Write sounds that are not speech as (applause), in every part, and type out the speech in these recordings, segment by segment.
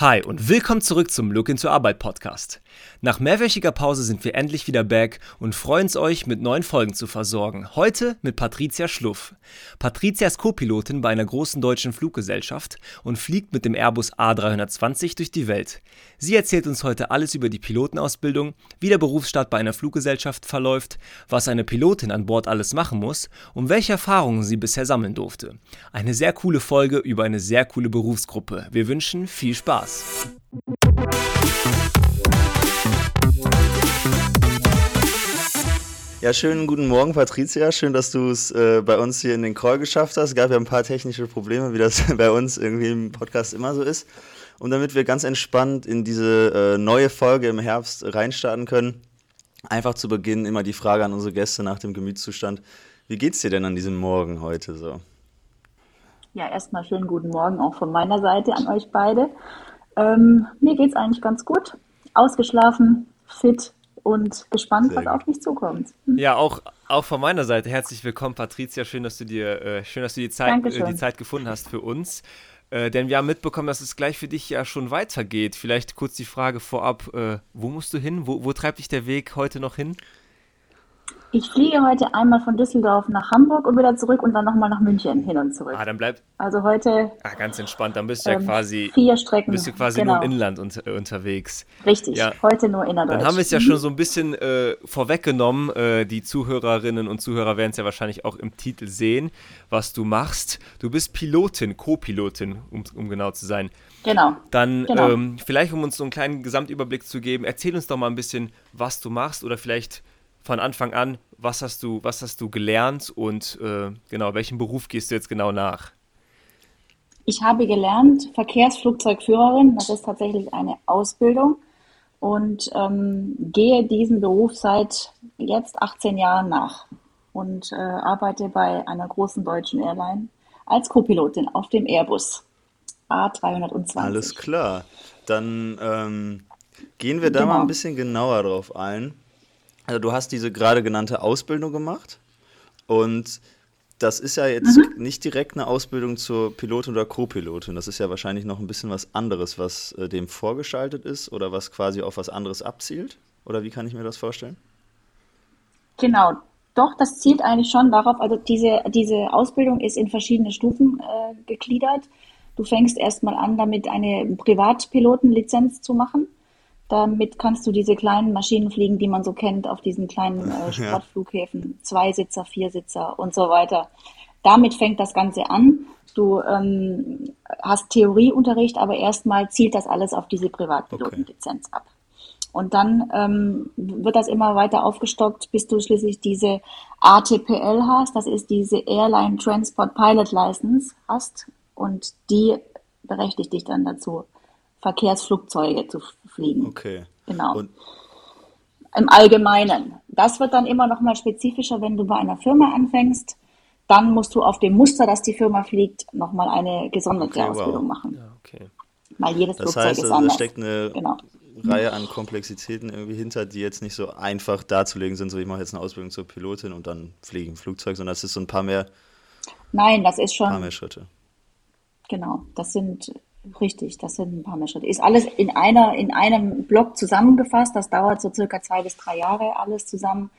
Hi und willkommen zurück zum Look into Arbeit Podcast. Nach mehrwöchiger Pause sind wir endlich wieder back und freuen uns euch mit neuen Folgen zu versorgen. Heute mit Patricia Schluff. Patricia ist Co-Pilotin bei einer großen deutschen Fluggesellschaft und fliegt mit dem Airbus A320 durch die Welt. Sie erzählt uns heute alles über die Pilotenausbildung, wie der Berufsstart bei einer Fluggesellschaft verläuft, was eine Pilotin an Bord alles machen muss und welche Erfahrungen sie bisher sammeln durfte. Eine sehr coole Folge über eine sehr coole Berufsgruppe. Wir wünschen viel Spaß. Spaß. Ja, schönen guten Morgen, Patricia. Schön, dass du es äh, bei uns hier in den Call geschafft hast. Es gab ja ein paar technische Probleme, wie das (laughs) bei uns irgendwie im Podcast immer so ist. Und damit wir ganz entspannt in diese äh, neue Folge im Herbst reinstarten können, einfach zu Beginn immer die Frage an unsere Gäste nach dem Gemütszustand. Wie geht's dir denn an diesem Morgen heute so? Ja, erstmal schönen guten Morgen auch von meiner Seite an euch beide. Ähm, mir geht es eigentlich ganz gut. Ausgeschlafen, fit und gespannt, Sehr was gut. auf mich zukommt. Ja, auch, auch von meiner Seite herzlich willkommen, Patricia. Schön, dass du dir, äh, schön, dass du die Zeit, äh, die Zeit gefunden hast für uns. Äh, denn wir haben mitbekommen, dass es gleich für dich ja schon weitergeht. Vielleicht kurz die Frage vorab: äh, Wo musst du hin? Wo, wo treibt dich der Weg heute noch hin? Ich fliege heute einmal von Düsseldorf nach Hamburg und wieder zurück und dann nochmal nach München hin und zurück. Ah, dann bleibt. Also heute. Ah, ganz entspannt. Dann bist du ähm, ja quasi. Vier Strecken. Bist du quasi genau. nur im Inland un äh, unterwegs. Richtig. Ja. Heute nur innerdeutsch. Dann haben wir es ja schon so ein bisschen äh, vorweggenommen. Äh, die Zuhörerinnen und Zuhörer werden es ja wahrscheinlich auch im Titel sehen, was du machst. Du bist Pilotin, Co-Pilotin, um, um genau zu sein. Genau. Dann genau. Ähm, vielleicht, um uns so einen kleinen Gesamtüberblick zu geben, erzähl uns doch mal ein bisschen, was du machst oder vielleicht von Anfang an, was hast du, was hast du gelernt und äh, genau, welchen Beruf gehst du jetzt genau nach? Ich habe gelernt Verkehrsflugzeugführerin, das ist tatsächlich eine Ausbildung und ähm, gehe diesen Beruf seit jetzt 18 Jahren nach und äh, arbeite bei einer großen deutschen Airline als Co-Pilotin auf dem Airbus A320. Alles klar, dann ähm, gehen wir da genau. mal ein bisschen genauer drauf ein. Also du hast diese gerade genannte Ausbildung gemacht und das ist ja jetzt mhm. nicht direkt eine Ausbildung zur Pilotin oder Co-Pilotin. Das ist ja wahrscheinlich noch ein bisschen was anderes, was äh, dem vorgeschaltet ist oder was quasi auf was anderes abzielt. Oder wie kann ich mir das vorstellen? Genau, doch, das zielt eigentlich schon darauf, also diese, diese Ausbildung ist in verschiedene Stufen äh, gegliedert. Du fängst erstmal an, damit eine Privatpilotenlizenz zu machen. Damit kannst du diese kleinen Maschinen fliegen, die man so kennt auf diesen kleinen äh, (laughs) Sportflughäfen, ja. Zweisitzer, Viersitzer und so weiter. Damit fängt das Ganze an. Du ähm, hast Theorieunterricht, aber erstmal zielt das alles auf diese Privatpilotenlizenz okay. ab. Und dann ähm, wird das immer weiter aufgestockt, bis du schließlich diese ATPL hast. Das ist diese Airline Transport Pilot License hast. Und die berechtigt dich dann dazu, Verkehrsflugzeuge zu fliegen. Okay. Genau. Und Im Allgemeinen. Das wird dann immer noch mal spezifischer, wenn du bei einer Firma anfängst. Dann musst du auf dem Muster, das die Firma fliegt, noch mal eine gesonderte okay, Ausbildung wow. machen. Ja, okay. Weil jedes das Flugzeug heißt, ist anders. Da steckt eine genau. Reihe an Komplexitäten irgendwie hinter, die jetzt nicht so einfach darzulegen sind, so ich mache jetzt eine Ausbildung zur Pilotin und dann fliege ich ein Flugzeug, sondern es ist so ein paar mehr. Nein, das ist schon. Ein paar mehr Schritte. Genau, das sind Richtig, das sind ein paar mehr Schritte. Ist alles in einer, in einem Block zusammengefasst. Das dauert so circa zwei bis drei Jahre alles zusammen.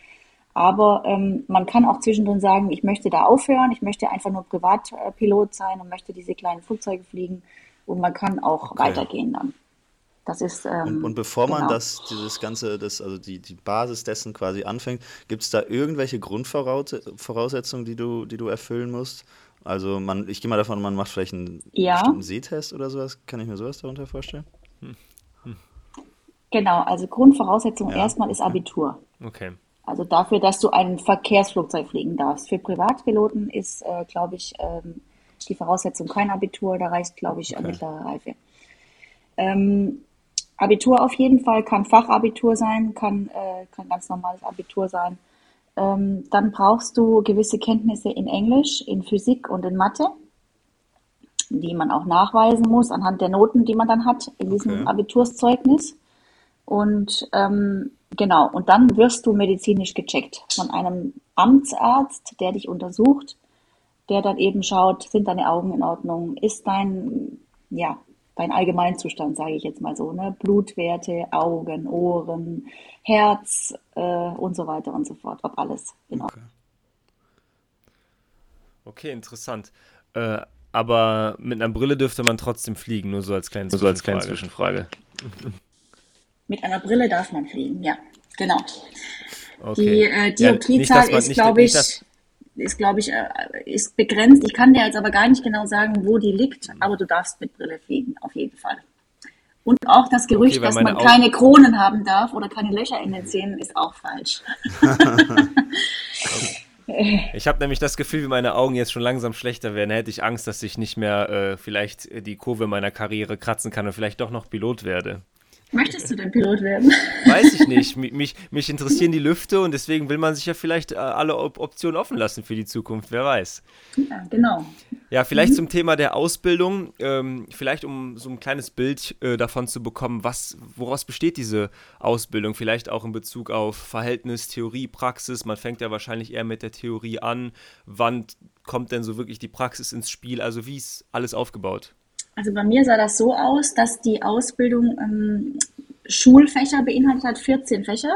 Aber ähm, man kann auch zwischendrin sagen, ich möchte da aufhören, ich möchte einfach nur Privatpilot sein und möchte diese kleinen Flugzeuge fliegen. Und man kann auch okay. weitergehen dann. Das ist, ähm, und, und, bevor genau. man das, dieses ganze, das, also die, die Basis dessen quasi anfängt, gibt es da irgendwelche Grundvoraussetzungen, die du, die du erfüllen musst? Also man, ich gehe mal davon, man macht vielleicht einen ja. bestimmten Sehtest oder sowas. Kann ich mir sowas darunter vorstellen? Hm. Hm. Genau, also Grundvoraussetzung ja. erstmal ist Abitur. Okay. Also dafür, dass du ein Verkehrsflugzeug fliegen darfst. Für Privatpiloten ist, äh, glaube ich, ähm, die Voraussetzung kein Abitur, da reicht, glaube ich, okay. mittlere Reife. Ähm, Abitur auf jeden Fall kann Fachabitur sein, kann, äh, kann ganz normales Abitur sein. Ähm, dann brauchst du gewisse Kenntnisse in Englisch, in Physik und in Mathe, die man auch nachweisen muss anhand der Noten, die man dann hat in diesem okay. Abiturszeugnis. Und ähm, genau, und dann wirst du medizinisch gecheckt von einem Amtsarzt, der dich untersucht, der dann eben schaut, sind deine Augen in Ordnung, ist dein, ja, dein Allgemeinzustand, sage ich jetzt mal so, ne? Blutwerte, Augen, Ohren, Herz äh, und so weiter und so fort, ob alles genau. Okay, okay interessant. Äh, aber mit einer Brille dürfte man trotzdem fliegen, nur so als kleine Zwischenfrage. So als kleine Zwischenfrage. (laughs) Mit einer Brille darf man fliegen, ja, genau. Okay. Die äh, Dioptriezahl ja, ist, glaube ich, ist, glaube ich, äh, ist begrenzt. Ich kann dir jetzt aber gar nicht genau sagen, wo die liegt, aber du darfst mit Brille fliegen, auf jeden Fall. Und auch das Gerücht, okay, dass man Augen... keine Kronen haben darf oder keine Löcher in den Zähnen, ist auch falsch. (laughs) Ich habe nämlich das Gefühl, wie meine Augen jetzt schon langsam schlechter werden. Hätte ich Angst, dass ich nicht mehr äh, vielleicht die Kurve meiner Karriere kratzen kann und vielleicht doch noch Pilot werde. Möchtest du denn Pilot werden? Weiß ich nicht. (laughs) Mich, mich interessieren die Lüfte und deswegen will man sich ja vielleicht äh, alle Optionen offen lassen für die Zukunft. Wer weiß. Ja, genau. Ja, vielleicht mhm. zum Thema der Ausbildung. Ähm, vielleicht um so ein kleines Bild äh, davon zu bekommen, was, woraus besteht diese Ausbildung? Vielleicht auch in Bezug auf Verhältnis, Theorie, Praxis. Man fängt ja wahrscheinlich eher mit der Theorie an. Wann kommt denn so wirklich die Praxis ins Spiel? Also wie ist alles aufgebaut? Also bei mir sah das so aus, dass die Ausbildung ähm, Schulfächer beinhaltet hat, 14 Fächer.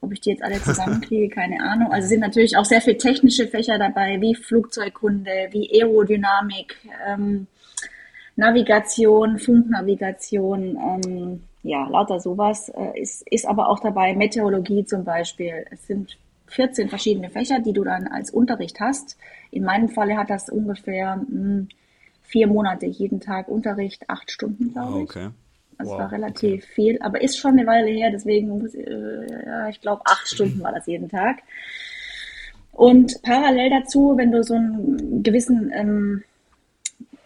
Ob ich die jetzt alle (laughs) zusammenkriege, keine Ahnung. Also sind natürlich auch sehr viele technische Fächer dabei, wie Flugzeugkunde, wie Aerodynamik, ähm, Navigation, Funknavigation, ähm, ja, lauter sowas. Äh, ist, ist aber auch dabei Meteorologie zum Beispiel. Es sind 14 verschiedene Fächer, die du dann als Unterricht hast. In meinem Falle hat das ungefähr mh, hm, vier Monate jeden Tag Unterricht, acht Stunden, glaube ich. Okay. Das wow, war relativ okay. viel, aber ist schon eine Weile her, deswegen muss äh, ja, ich glaube, acht Stunden war das jeden Tag. Und parallel dazu, wenn du so einen gewissen, ähm,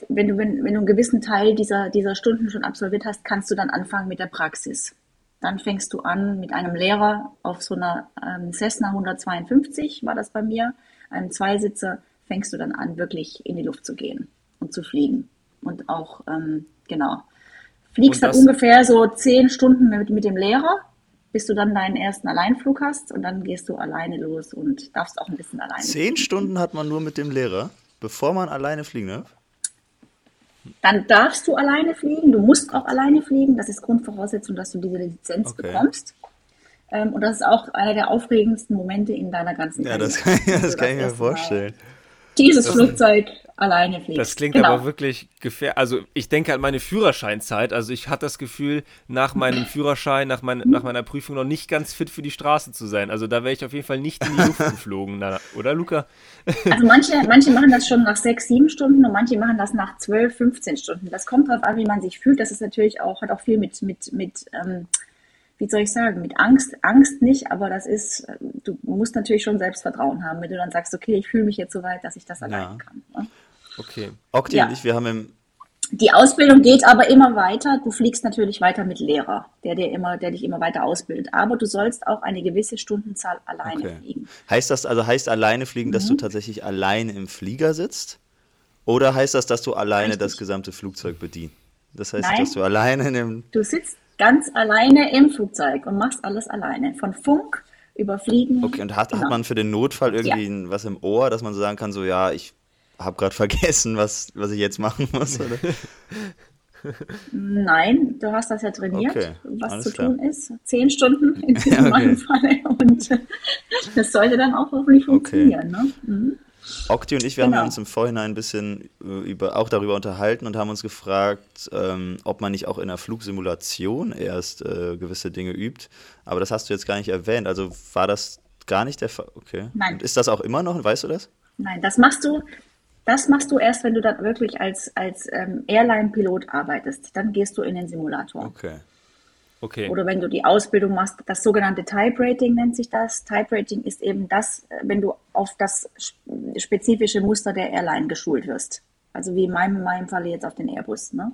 wenn du, wenn, wenn du einen gewissen Teil dieser, dieser Stunden schon absolviert hast, kannst du dann anfangen mit der Praxis. Dann fängst du an mit einem Lehrer auf so einer ähm, Cessna 152, war das bei mir, einem Zweisitzer, fängst du dann an, wirklich in die Luft zu gehen und zu fliegen. Und auch, ähm, genau. Fliegst dann ungefähr so zehn Stunden mit, mit dem Lehrer, bis du dann deinen ersten Alleinflug hast und dann gehst du alleine los und darfst auch ein bisschen alleine Zehn fliegen. Stunden hat man nur mit dem Lehrer, bevor man alleine fliegen darf? Dann darfst du alleine fliegen, du musst auch alleine fliegen, das ist Grundvoraussetzung, dass du diese Lizenz okay. bekommst. Ähm, und das ist auch einer der aufregendsten Momente in deiner ganzen Karriere. Ja, das kann, das kann ich mir vorstellen. Dieses das Flugzeug alleine fliegst. Das klingt genau. aber wirklich gefährlich. Also ich denke an meine Führerscheinzeit. Also ich hatte das Gefühl, nach meinem Führerschein, nach, mein, nach meiner Prüfung noch nicht ganz fit für die Straße zu sein. Also da wäre ich auf jeden Fall nicht in die Luft (laughs) geflogen, oder Luca? Also manche, manche machen das schon nach sechs, sieben Stunden und manche machen das nach zwölf, 15 Stunden. Das kommt darauf an, wie man sich fühlt. Das ist natürlich auch, hat auch viel mit, mit, mit ähm, wie soll ich sagen, mit Angst, Angst nicht, aber das ist, du musst natürlich schon Selbstvertrauen haben, wenn du dann sagst, okay, ich fühle mich jetzt so weit, dass ich das allein ja. kann. Ne? Okay. Okti ja. und ich, wir haben im die Ausbildung geht aber immer weiter. Du fliegst natürlich weiter mit Lehrer, der dir immer, der dich immer weiter ausbildet. Aber du sollst auch eine gewisse Stundenzahl alleine okay. fliegen. Heißt das also heißt alleine fliegen, mhm. dass du mhm. tatsächlich alleine im Flieger sitzt? Oder heißt das, dass du alleine Richtig. das gesamte Flugzeug bedienst? Das heißt, Nein, dass du alleine in dem. Du sitzt ganz alleine im Flugzeug und machst alles alleine. Von Funk über Fliegen. Okay, und hat, genau. hat man für den Notfall irgendwie ja. was im Ohr, dass man so sagen kann, so ja, ich habe gerade vergessen, was, was ich jetzt machen muss? Oder? (laughs) Nein, du hast das ja trainiert, okay, was zu klar. tun ist. Zehn Stunden in (laughs) diesem okay. Falle und (laughs) das sollte dann auch hoffentlich funktionieren. Okay. Ne? Mhm. Okti und ich, wir genau. haben uns im Vorhinein ein bisschen äh, über, auch darüber unterhalten und haben uns gefragt, ähm, ob man nicht auch in der Flugsimulation erst äh, gewisse Dinge übt. Aber das hast du jetzt gar nicht erwähnt. Also war das gar nicht der Fall? Okay. Nein. Und ist das auch immer noch? Weißt du das? Nein, das machst du. Das machst du erst, wenn du dann wirklich als, als ähm, Airline-Pilot arbeitest. Dann gehst du in den Simulator. Okay. Okay. Oder wenn du die Ausbildung machst, das sogenannte Type Rating nennt sich das. Type Rating ist eben das, äh, wenn du auf das spezifische Muster der Airline geschult wirst. Also wie in meinem, in meinem Falle jetzt auf den Airbus. Ne?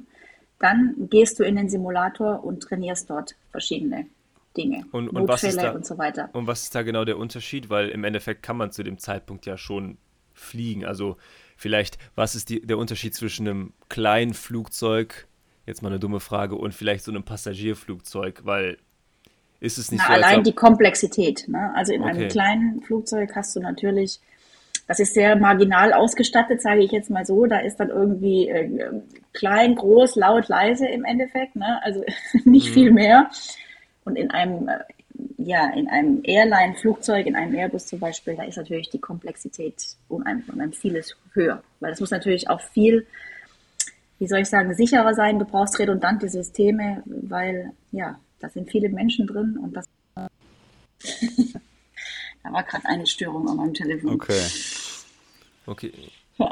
Dann gehst du in den Simulator und trainierst dort verschiedene Dinge. Und, und Notfälle da, und so weiter. Und was ist da genau der Unterschied? Weil im Endeffekt kann man zu dem Zeitpunkt ja schon fliegen. Also vielleicht, was ist die, der Unterschied zwischen einem kleinen Flugzeug Jetzt mal eine dumme Frage. Und vielleicht so einem Passagierflugzeug, weil ist es nicht Na, so. Allein die Komplexität. Ne? Also in okay. einem kleinen Flugzeug hast du natürlich das ist sehr marginal ausgestattet, sage ich jetzt mal so. Da ist dann irgendwie äh, klein, groß, laut, leise im Endeffekt, ne? also (laughs) nicht mhm. viel mehr. Und in einem, äh, ja, in einem Airline-Flugzeug, in einem Airbus zum Beispiel, da ist natürlich die Komplexität um ein, um ein vieles höher. Weil das muss natürlich auch viel, wie soll ich sagen, sicherer sein. Du brauchst redundante Systeme, weil, ja, da sind viele Menschen drin und das. (laughs) da war gerade eine Störung an meinem Telefon. Okay. Okay. (laughs)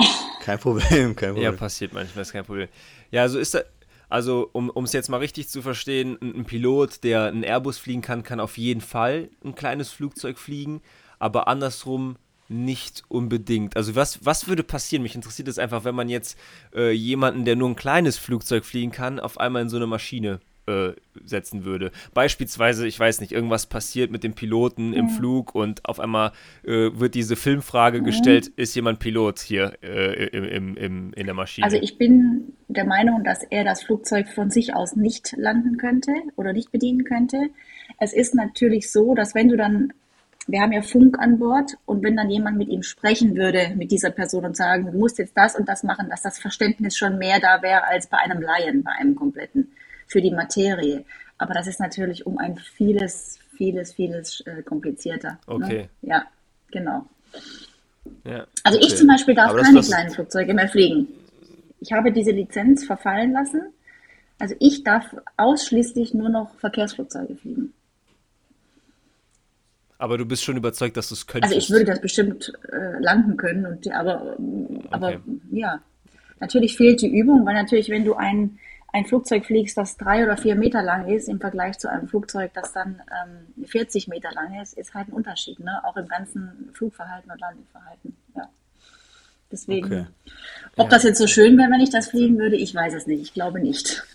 kein Problem, kein Problem. Ja, passiert manchmal, ist kein Problem. Ja, also ist da, also um es jetzt mal richtig zu verstehen, ein, ein, Pilot, der einen Airbus fliegen kann, kann auf jeden Fall ein kleines Flugzeug fliegen, aber andersrum nicht unbedingt. Also was, was würde passieren? Mich interessiert es einfach, wenn man jetzt äh, jemanden, der nur ein kleines Flugzeug fliegen kann, auf einmal in so eine Maschine äh, setzen würde. Beispielsweise, ich weiß nicht, irgendwas passiert mit dem Piloten im Flug und auf einmal äh, wird diese Filmfrage gestellt, ist jemand Pilot hier äh, im, im, in der Maschine? Also ich bin der Meinung, dass er das Flugzeug von sich aus nicht landen könnte oder nicht bedienen könnte. Es ist natürlich so, dass wenn du dann wir haben ja Funk an Bord und wenn dann jemand mit ihm sprechen würde, mit dieser Person und sagen, du musst jetzt das und das machen, dass das Verständnis schon mehr da wäre als bei einem Laien, bei einem kompletten für die Materie. Aber das ist natürlich um ein vieles, vieles, vieles äh, komplizierter. Ne? Okay. Ne? Ja, genau. Ja, also okay. ich zum Beispiel darf keine kleinen Flugzeuge mehr fliegen. Ich habe diese Lizenz verfallen lassen. Also ich darf ausschließlich nur noch Verkehrsflugzeuge fliegen. Aber du bist schon überzeugt, dass du es könntest. Also ich würde das bestimmt äh, landen können, und, aber, aber okay. ja, natürlich fehlt die Übung, weil natürlich, wenn du ein ein Flugzeug fliegst, das drei oder vier Meter lang ist, im Vergleich zu einem Flugzeug, das dann ähm, 40 Meter lang ist, ist halt ein Unterschied, ne? auch im ganzen Flugverhalten und Landungsverhalten. Ja. Deswegen, okay. ob ja. das jetzt so schön wäre, wenn ich das fliegen würde, ich weiß es nicht. Ich glaube nicht. (laughs)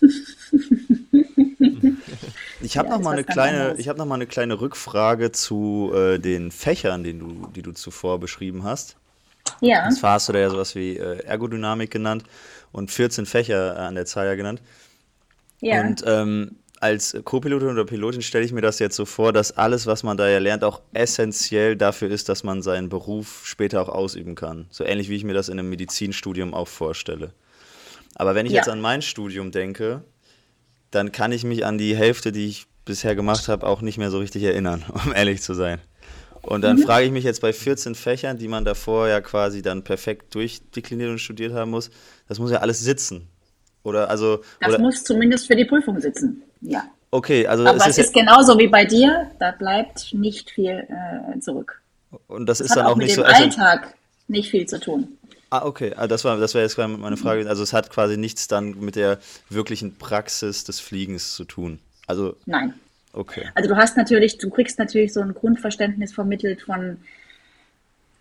Ich habe ja, noch mal eine kleine, ich habe noch mal eine kleine Rückfrage zu äh, den Fächern, den du, die du zuvor beschrieben hast. Ja. Und zwar hast du da ja sowas wie äh, Ergodynamik genannt und 14 Fächer an der Zahl ja genannt. Ja. Und ähm, als Co-Pilotin oder Pilotin stelle ich mir das jetzt so vor, dass alles, was man da ja lernt, auch essentiell dafür ist, dass man seinen Beruf später auch ausüben kann. So ähnlich wie ich mir das in einem Medizinstudium auch vorstelle. Aber wenn ich ja. jetzt an mein Studium denke, dann kann ich mich an die Hälfte, die ich bisher gemacht habe, auch nicht mehr so richtig erinnern, (laughs) um ehrlich zu sein. Und dann mhm. frage ich mich jetzt bei 14 Fächern, die man davor ja quasi dann perfekt durchdekliniert und studiert haben muss, das muss ja alles sitzen. Oder also. Das oder, muss zumindest für die Prüfung sitzen, ja. Okay, also. Aber es ist, ist genauso wie bei dir, da bleibt nicht viel äh, zurück. Und das, das ist dann auch, auch nicht so. Mit dem Alltag nicht viel zu tun. Ah, okay. Ah, das war, das war jetzt meine Frage. Also es hat quasi nichts dann mit der wirklichen Praxis des Fliegens zu tun. Also. Nein. Okay. Also du hast natürlich, du kriegst natürlich so ein Grundverständnis vermittelt von,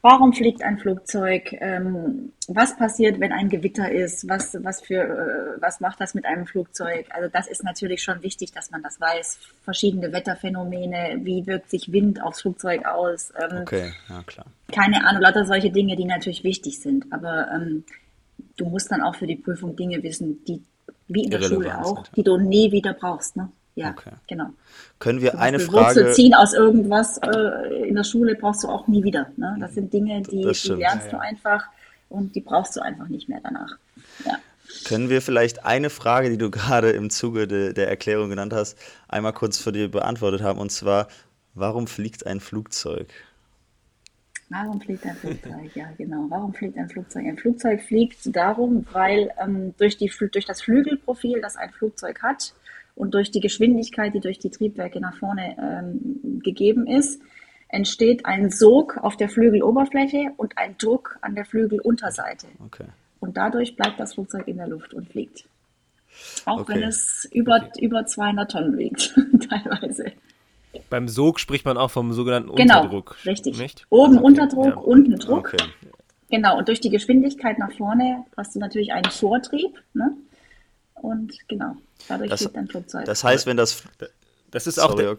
warum fliegt ein Flugzeug, ähm, was passiert, wenn ein Gewitter ist, was, was, für, äh, was macht das mit einem Flugzeug. Also das ist natürlich schon wichtig, dass man das weiß. Verschiedene Wetterphänomene, wie wirkt sich Wind aufs Flugzeug aus. Ähm, okay, ja klar. Keine Ahnung, lauter solche Dinge, die natürlich wichtig sind. Aber ähm, du musst dann auch für die Prüfung Dinge wissen, die wie in der Schule auch, die du nie wieder brauchst. Ne? Ja, okay. genau. Können wir eine Frage... Wurzel ziehen aus irgendwas äh, in der Schule brauchst du auch nie wieder. Ne? Das sind Dinge, die, die lernst ja, ja. du einfach und die brauchst du einfach nicht mehr danach. Ja. Können wir vielleicht eine Frage, die du (laughs) gerade im Zuge de, der Erklärung genannt hast, einmal kurz für dich beantwortet haben? Und zwar, warum fliegt ein Flugzeug? Warum fliegt ein Flugzeug? Ja, genau. Warum fliegt ein Flugzeug? Ein Flugzeug fliegt darum, weil ähm, durch, die, durch das Flügelprofil, das ein Flugzeug hat, und durch die Geschwindigkeit, die durch die Triebwerke nach vorne ähm, gegeben ist, entsteht ein Sog auf der Flügeloberfläche und ein Druck an der Flügelunterseite. Okay. Und dadurch bleibt das Flugzeug in der Luft und fliegt. Auch okay. wenn es über, okay. über 200 Tonnen wiegt, (laughs) teilweise. Beim Sog spricht man auch vom sogenannten genau, Unterdruck. Richtig. Nicht? Oben okay. Unterdruck, ja. unten Druck. Genau, und durch die Geschwindigkeit nach vorne hast du natürlich einen Vortrieb. Ne? Und genau, dadurch das, fliegt ein Flugzeug. Das heißt, wenn das. Das ist auch. Der,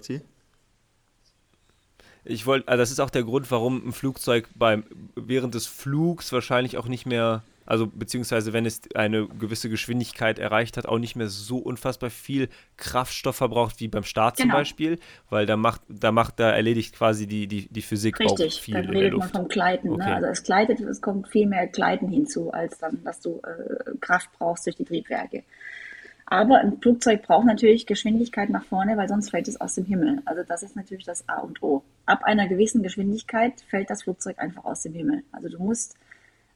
ich wollte, also das ist auch der Grund, warum ein Flugzeug beim, während des Flugs wahrscheinlich auch nicht mehr Also beziehungsweise wenn es eine gewisse Geschwindigkeit erreicht hat, auch nicht mehr so unfassbar viel Kraftstoff verbraucht wie beim Start genau. zum Beispiel, weil da macht, da macht, da erledigt quasi die, die, die Physik Richtig, auch viel. Richtig, dann redet man vom Gleiten. Ne? Okay. Ne? Also es gleitet, es kommt viel mehr Gleiten hinzu, als dann, dass du äh, Kraft brauchst durch die Triebwerke. Aber ein Flugzeug braucht natürlich Geschwindigkeit nach vorne, weil sonst fällt es aus dem Himmel. Also das ist natürlich das A und O. Ab einer gewissen Geschwindigkeit fällt das Flugzeug einfach aus dem Himmel. Also du musst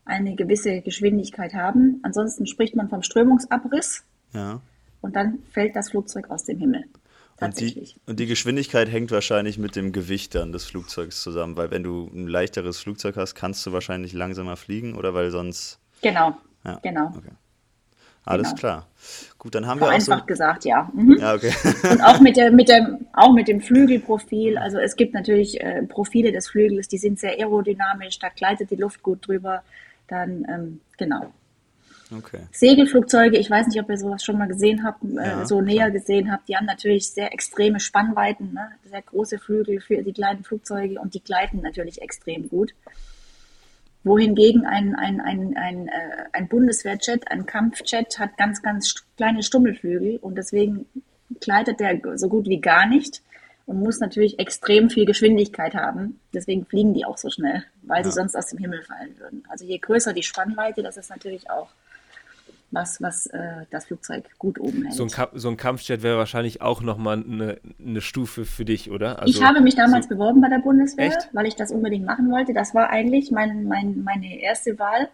eine gewisse Geschwindigkeit haben. Ansonsten spricht man vom Strömungsabriss. Ja. Und dann fällt das Flugzeug aus dem Himmel. Und die, und die, Geschwindigkeit hängt wahrscheinlich mit dem Gewicht dann des Flugzeugs zusammen, weil wenn du ein leichteres Flugzeug hast, kannst du wahrscheinlich langsamer fliegen oder weil sonst. Genau. Ja. Genau. Okay. Alles genau. klar. Gut, dann haben Vereinfacht wir auch so gesagt, ja. Mhm. Ja, okay. Und auch mit, der, mit, dem, auch mit dem Flügelprofil. Also es gibt natürlich äh, Profile des Flügels, die sind sehr aerodynamisch, da gleitet die Luft gut drüber. Dann, ähm, genau. Okay. Segelflugzeuge, ich weiß nicht, ob ihr sowas schon mal gesehen habt, äh, ja, so näher klar. gesehen habt, die haben natürlich sehr extreme Spannweiten, ne? sehr große Flügel für die kleinen Flugzeuge und die gleiten natürlich extrem gut. Wohingegen ein, ein, ein, ein, äh, ein Bundeswehrjet, ein Kampfjet hat ganz, ganz kleine Stummelflügel und deswegen gleitet der so gut wie gar nicht und muss natürlich extrem viel Geschwindigkeit haben. Deswegen fliegen die auch so schnell, weil ja. sie sonst aus dem Himmel fallen würden. Also je größer die Spannweite, das ist natürlich auch was, was äh, das Flugzeug gut oben hält. So ein, so ein Kampfjet wäre wahrscheinlich auch nochmal eine, eine Stufe für dich, oder? Also, ich habe mich damals so beworben bei der Bundeswehr, echt? weil ich das unbedingt machen wollte. Das war eigentlich mein, mein, meine erste Wahl.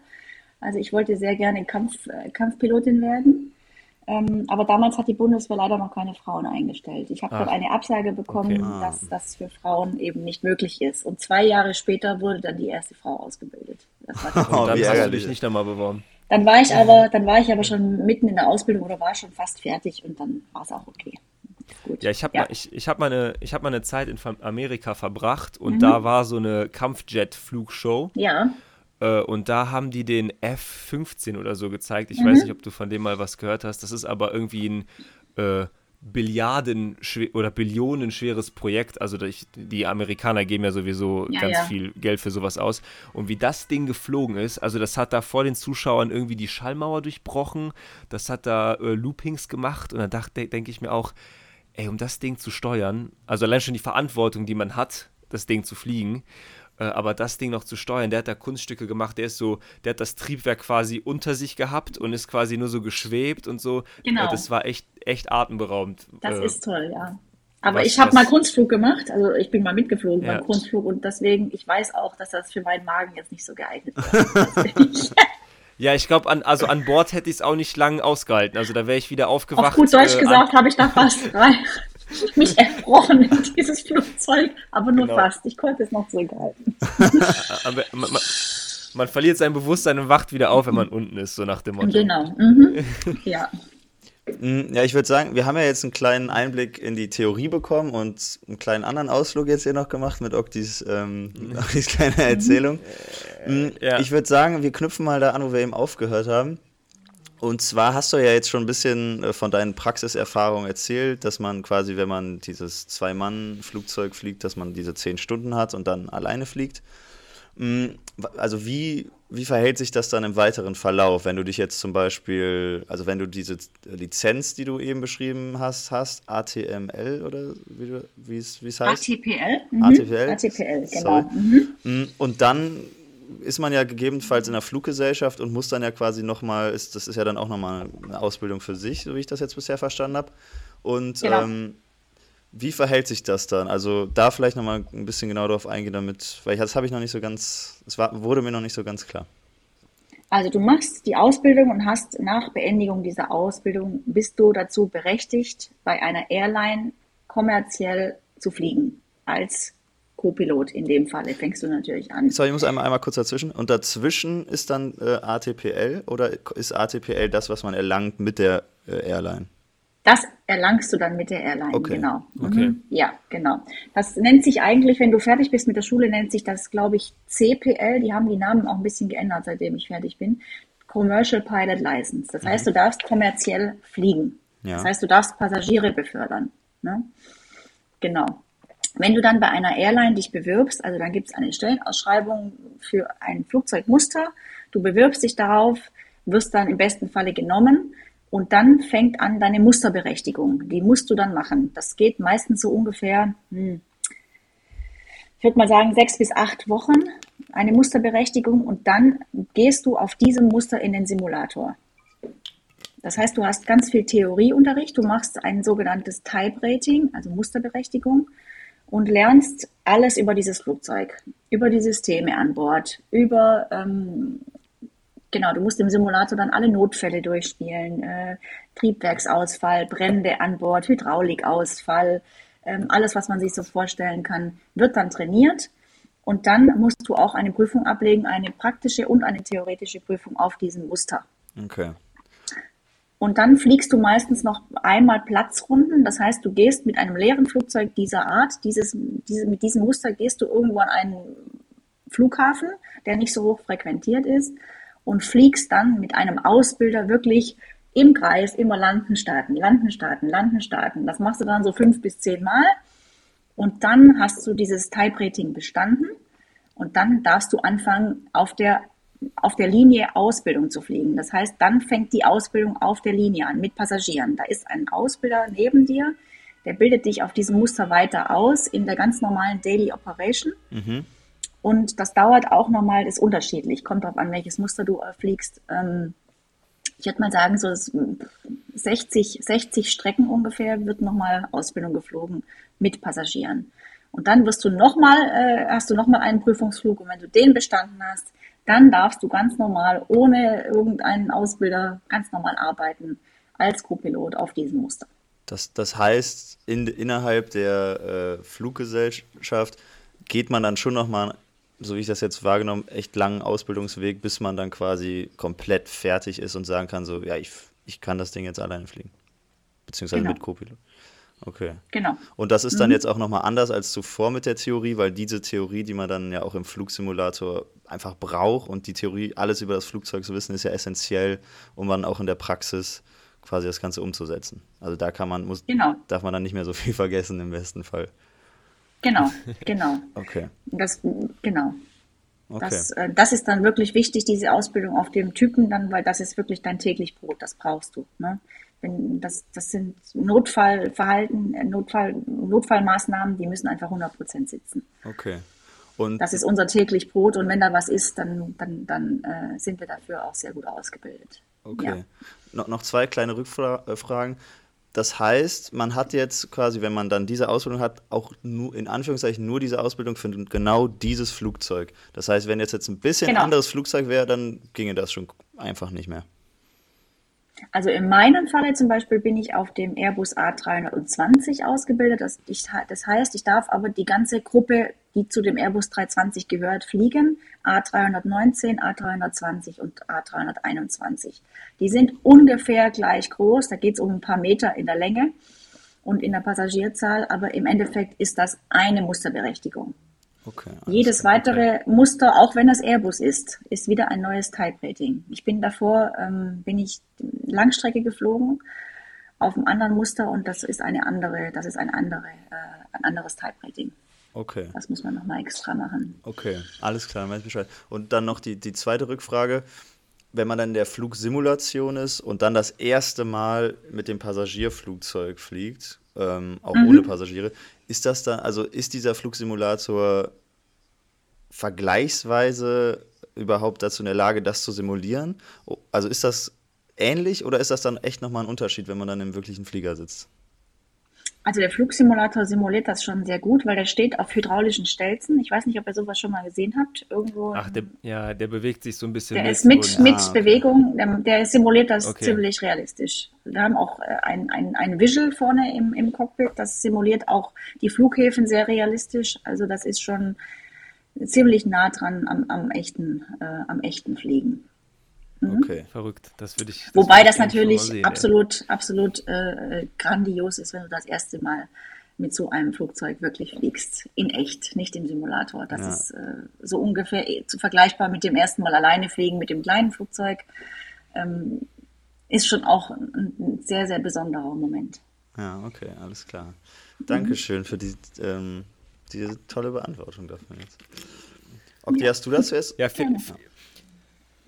Also ich wollte sehr gerne Kampf, äh, Kampfpilotin werden. Ähm, aber damals hat die Bundeswehr leider noch keine Frauen eingestellt. Ich habe dort eine Absage bekommen, okay. dass das für Frauen eben nicht möglich ist. Und zwei Jahre später wurde dann die erste Frau ausgebildet. Das war (laughs) oh, dann hast du dich nicht nochmal beworben. Dann war ich aber, dann war ich aber schon mitten in der Ausbildung oder war schon fast fertig und dann war es auch okay. Gut. Ja, ich habe ja. mal, ich, ich hab mal, eine, hab mal eine Zeit in Amerika verbracht und mhm. da war so eine Kampfjet-Flugshow. Ja. Äh, und da haben die den F-15 oder so gezeigt. Ich mhm. weiß nicht, ob du von dem mal was gehört hast. Das ist aber irgendwie ein äh, Billiarden oder Billionen schweres Projekt. Also die Amerikaner geben ja sowieso ja, ganz ja. viel Geld für sowas aus. Und wie das Ding geflogen ist, also das hat da vor den Zuschauern irgendwie die Schallmauer durchbrochen. Das hat da äh, Loopings gemacht. Und dann denke ich mir auch, ey, um das Ding zu steuern, also allein schon die Verantwortung, die man hat, das Ding zu fliegen, aber das Ding noch zu steuern, der hat da Kunststücke gemacht, der ist so, der hat das Triebwerk quasi unter sich gehabt und ist quasi nur so geschwebt und so. Genau. Äh, das war echt, echt atemberaubend. Das äh, ist toll, ja. Aber was, ich habe mal Kunstflug gemacht, also ich bin mal mitgeflogen ja. beim Kunstflug und deswegen, ich weiß auch, dass das für meinen Magen jetzt nicht so geeignet ist. (laughs) Ja, ich glaube, an, also an Bord hätte ich es auch nicht lang ausgehalten. Also da wäre ich wieder aufgewacht. Auf gut Deutsch äh, gesagt habe ich da fast (laughs) rein (laughs) mich erbrochen in dieses Flugzeug, aber nur genau. fast. Ich konnte es noch zurückhalten. (laughs) aber man, man, man, verliert sein Bewusstsein und wacht wieder auf, wenn man unten ist, so nach dem Motto. Genau. Mhm. (laughs) Ja. Mm, ja, ich würde sagen, wir haben ja jetzt einen kleinen Einblick in die Theorie bekommen und einen kleinen anderen Ausflug jetzt hier noch gemacht mit Oktis, ähm, Oktis kleine Erzählung. Mhm. Ja. Ich würde sagen, wir knüpfen mal da an, wo wir eben aufgehört haben. Und zwar hast du ja jetzt schon ein bisschen äh, von deinen Praxiserfahrungen erzählt, dass man quasi, wenn man dieses Zwei-Mann-Flugzeug fliegt, dass man diese zehn Stunden hat und dann alleine fliegt. Mm, also wie, wie verhält sich das dann im weiteren Verlauf, wenn du dich jetzt zum Beispiel, also wenn du diese Lizenz, die du eben beschrieben hast, hast, ATML oder wie es heißt? ATPL. Mhm. ATPL. ATPL, genau. Mhm. Mm, und dann ist man ja gegebenenfalls in der Fluggesellschaft und muss dann ja quasi nochmal, das ist ja dann auch nochmal eine Ausbildung für sich, so wie ich das jetzt bisher verstanden habe. Und genau. ähm, wie verhält sich das dann? Also da vielleicht nochmal ein bisschen genau darauf eingehen, damit, weil ich, das habe ich noch nicht so ganz, es wurde mir noch nicht so ganz klar. Also du machst die Ausbildung und hast nach Beendigung dieser Ausbildung, bist du dazu berechtigt, bei einer Airline kommerziell zu fliegen als Co-Pilot in dem Falle fängst du natürlich an. Sorry, ich muss einmal, einmal kurz dazwischen. Und dazwischen ist dann äh, ATPL oder ist ATPL das, was man erlangt mit der äh, Airline? Das erlangst du dann mit der Airline, okay. genau. Okay. Mhm. Ja, genau. Das nennt sich eigentlich, wenn du fertig bist mit der Schule, nennt sich das, glaube ich, CPL. Die haben die Namen auch ein bisschen geändert, seitdem ich fertig bin. Commercial Pilot License. Das mhm. heißt, du darfst kommerziell fliegen. Ja. Das heißt, du darfst Passagiere befördern. Ne? Genau. Wenn du dann bei einer Airline dich bewirbst, also dann gibt es eine Stellenausschreibung für ein Flugzeugmuster, Du bewirbst dich darauf, wirst dann im besten Falle genommen und dann fängt an deine Musterberechtigung. Die musst du dann machen. Das geht meistens so ungefähr, hm, ich würde mal sagen, sechs bis acht Wochen eine Musterberechtigung und dann gehst du auf diesem Muster in den Simulator. Das heißt, du hast ganz viel Theorieunterricht, du machst ein sogenanntes Type Rating, also Musterberechtigung und lernst alles über dieses Flugzeug, über die Systeme an Bord, über ähm, genau, du musst im Simulator dann alle Notfälle durchspielen, äh, Triebwerksausfall, Brände an Bord, Hydraulikausfall, ähm, alles, was man sich so vorstellen kann, wird dann trainiert. Und dann musst du auch eine Prüfung ablegen, eine praktische und eine theoretische Prüfung auf diesem Muster. Okay. Und dann fliegst du meistens noch einmal Platzrunden. Das heißt, du gehst mit einem leeren Flugzeug dieser Art, dieses, diese, mit diesem Muster gehst du irgendwo an einen Flughafen, der nicht so hoch frequentiert ist und fliegst dann mit einem Ausbilder wirklich im Kreis immer landen, starten, landen, starten, landen, starten. Das machst du dann so fünf bis zehn Mal. Und dann hast du dieses Type-Rating bestanden. Und dann darfst du anfangen, auf der auf der Linie Ausbildung zu fliegen. Das heißt, dann fängt die Ausbildung auf der Linie an mit Passagieren. Da ist ein Ausbilder neben dir, der bildet dich auf diesem Muster weiter aus in der ganz normalen Daily Operation. Mhm. Und das dauert auch nochmal, ist unterschiedlich, kommt darauf an, welches Muster du fliegst. Ähm, ich würde mal sagen, so 60, 60 Strecken ungefähr wird nochmal Ausbildung geflogen mit Passagieren. Und dann wirst du nochmal, äh, hast du nochmal einen Prüfungsflug und wenn du den bestanden hast, dann darfst du ganz normal, ohne irgendeinen Ausbilder, ganz normal arbeiten als Co-Pilot auf diesem Muster. Das, das heißt, in, innerhalb der äh, Fluggesellschaft geht man dann schon nochmal, so wie ich das jetzt wahrgenommen, echt langen Ausbildungsweg, bis man dann quasi komplett fertig ist und sagen kann, so, ja, ich, ich kann das Ding jetzt alleine fliegen. Beziehungsweise genau. mit Co-Pilot. Okay. Genau. Und das ist dann mhm. jetzt auch nochmal anders als zuvor mit der Theorie, weil diese Theorie, die man dann ja auch im Flugsimulator einfach braucht und die Theorie, alles über das Flugzeug zu wissen, ist ja essentiell, um dann auch in der Praxis quasi das Ganze umzusetzen. Also da kann man, muss, genau. darf man dann nicht mehr so viel (laughs) vergessen im besten Fall. Genau, genau. (laughs) okay. Das, genau. Okay. Das, äh, das ist dann wirklich wichtig, diese Ausbildung auf dem Typen dann, weil das ist wirklich dein täglich Brot, das brauchst du. Ne? Wenn das, das sind Notfallverhalten, äh, Notfall, Notfallmaßnahmen, die müssen einfach 100 Prozent sitzen. Okay. Und das ist unser täglich Brot und wenn da was ist, dann, dann, dann äh, sind wir dafür auch sehr gut ausgebildet. Okay. Ja. No, noch zwei kleine Rückfragen. Äh, das heißt, man hat jetzt quasi, wenn man dann diese Ausbildung hat, auch nur, in Anführungszeichen nur diese Ausbildung für genau dieses Flugzeug. Das heißt, wenn jetzt, jetzt ein bisschen genau. anderes Flugzeug wäre, dann ginge das schon einfach nicht mehr. Also in meinem Falle zum Beispiel bin ich auf dem Airbus A320 ausgebildet. Das, ich, das, heißt, ich darf aber die ganze Gruppe, die zu dem Airbus 320 gehört, fliegen. A319, A320 und A321. Die sind ungefähr gleich groß. Da geht es um ein paar Meter in der Länge und in der Passagierzahl. Aber im Endeffekt ist das eine Musterberechtigung. Okay, Jedes weitere okay. Muster, auch wenn das Airbus ist, ist wieder ein neues Type Rating. Ich bin davor, ähm, bin ich Langstrecke geflogen auf einem anderen Muster und das ist eine andere, das ist eine andere, äh, ein anderes Type Rating. Okay. Das muss man nochmal extra machen. Okay, alles klar, weiß Bescheid. Und dann noch die, die zweite Rückfrage. Wenn man dann in der Flugsimulation ist und dann das erste Mal mit dem Passagierflugzeug fliegt, ähm, auch mhm. ohne Passagiere, ist das dann, also ist dieser Flugsimulator vergleichsweise überhaupt dazu in der Lage, das zu simulieren? Also ist das ähnlich oder ist das dann echt nochmal ein Unterschied, wenn man dann im wirklichen Flieger sitzt? Also der Flugsimulator simuliert das schon sehr gut, weil der steht auf hydraulischen Stelzen. Ich weiß nicht, ob ihr sowas schon mal gesehen habt. Irgendwo. Ach, der, ja, der bewegt sich so ein bisschen. Der mit ist mit, mit ah, Bewegung. Der, der, simuliert das okay. ziemlich realistisch. Wir haben auch äh, ein, ein, ein Visual vorne im, im Cockpit. Das simuliert auch die Flughäfen sehr realistisch. Also das ist schon ziemlich nah dran am, am echten, äh, am echten Fliegen. Mhm. Okay, verrückt. Das würde ich. Das Wobei das natürlich sehen, absolut, ey. absolut äh, grandios ist, wenn du das erste Mal mit so einem Flugzeug wirklich fliegst. In echt, nicht im Simulator. Das ja. ist äh, so ungefähr äh, zu vergleichbar mit dem ersten Mal alleine fliegen mit dem kleinen Flugzeug. Ähm, ist schon auch ein, ein, sehr, sehr besonderer Moment. Ja, okay, alles klar. Dankeschön mhm. für die, ähm, diese tolle Beantwortung dafür jetzt. Okti, ja. hast du das zuerst? Ja, ja.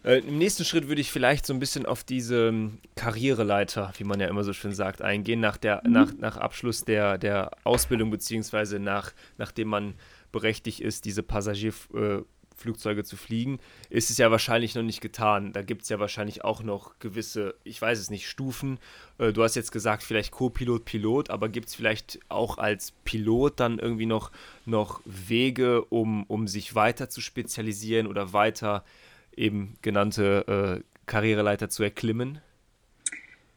Äh, Im nächsten Schritt würde ich vielleicht so ein bisschen auf diese ähm, Karriereleiter, wie man ja immer so schön sagt, eingehen, nach, der, mhm. nach, nach Abschluss der, der Ausbildung, beziehungsweise nach, nachdem man berechtigt ist, diese Passagierflugzeuge äh, zu fliegen, ist es ja wahrscheinlich noch nicht getan. Da gibt es ja wahrscheinlich auch noch gewisse, ich weiß es nicht, Stufen. Äh, du hast jetzt gesagt, vielleicht Co-Pilot, Pilot, aber gibt es vielleicht auch als Pilot dann irgendwie noch, noch Wege, um, um sich weiter zu spezialisieren oder weiter eben genannte äh, Karriereleiter zu erklimmen?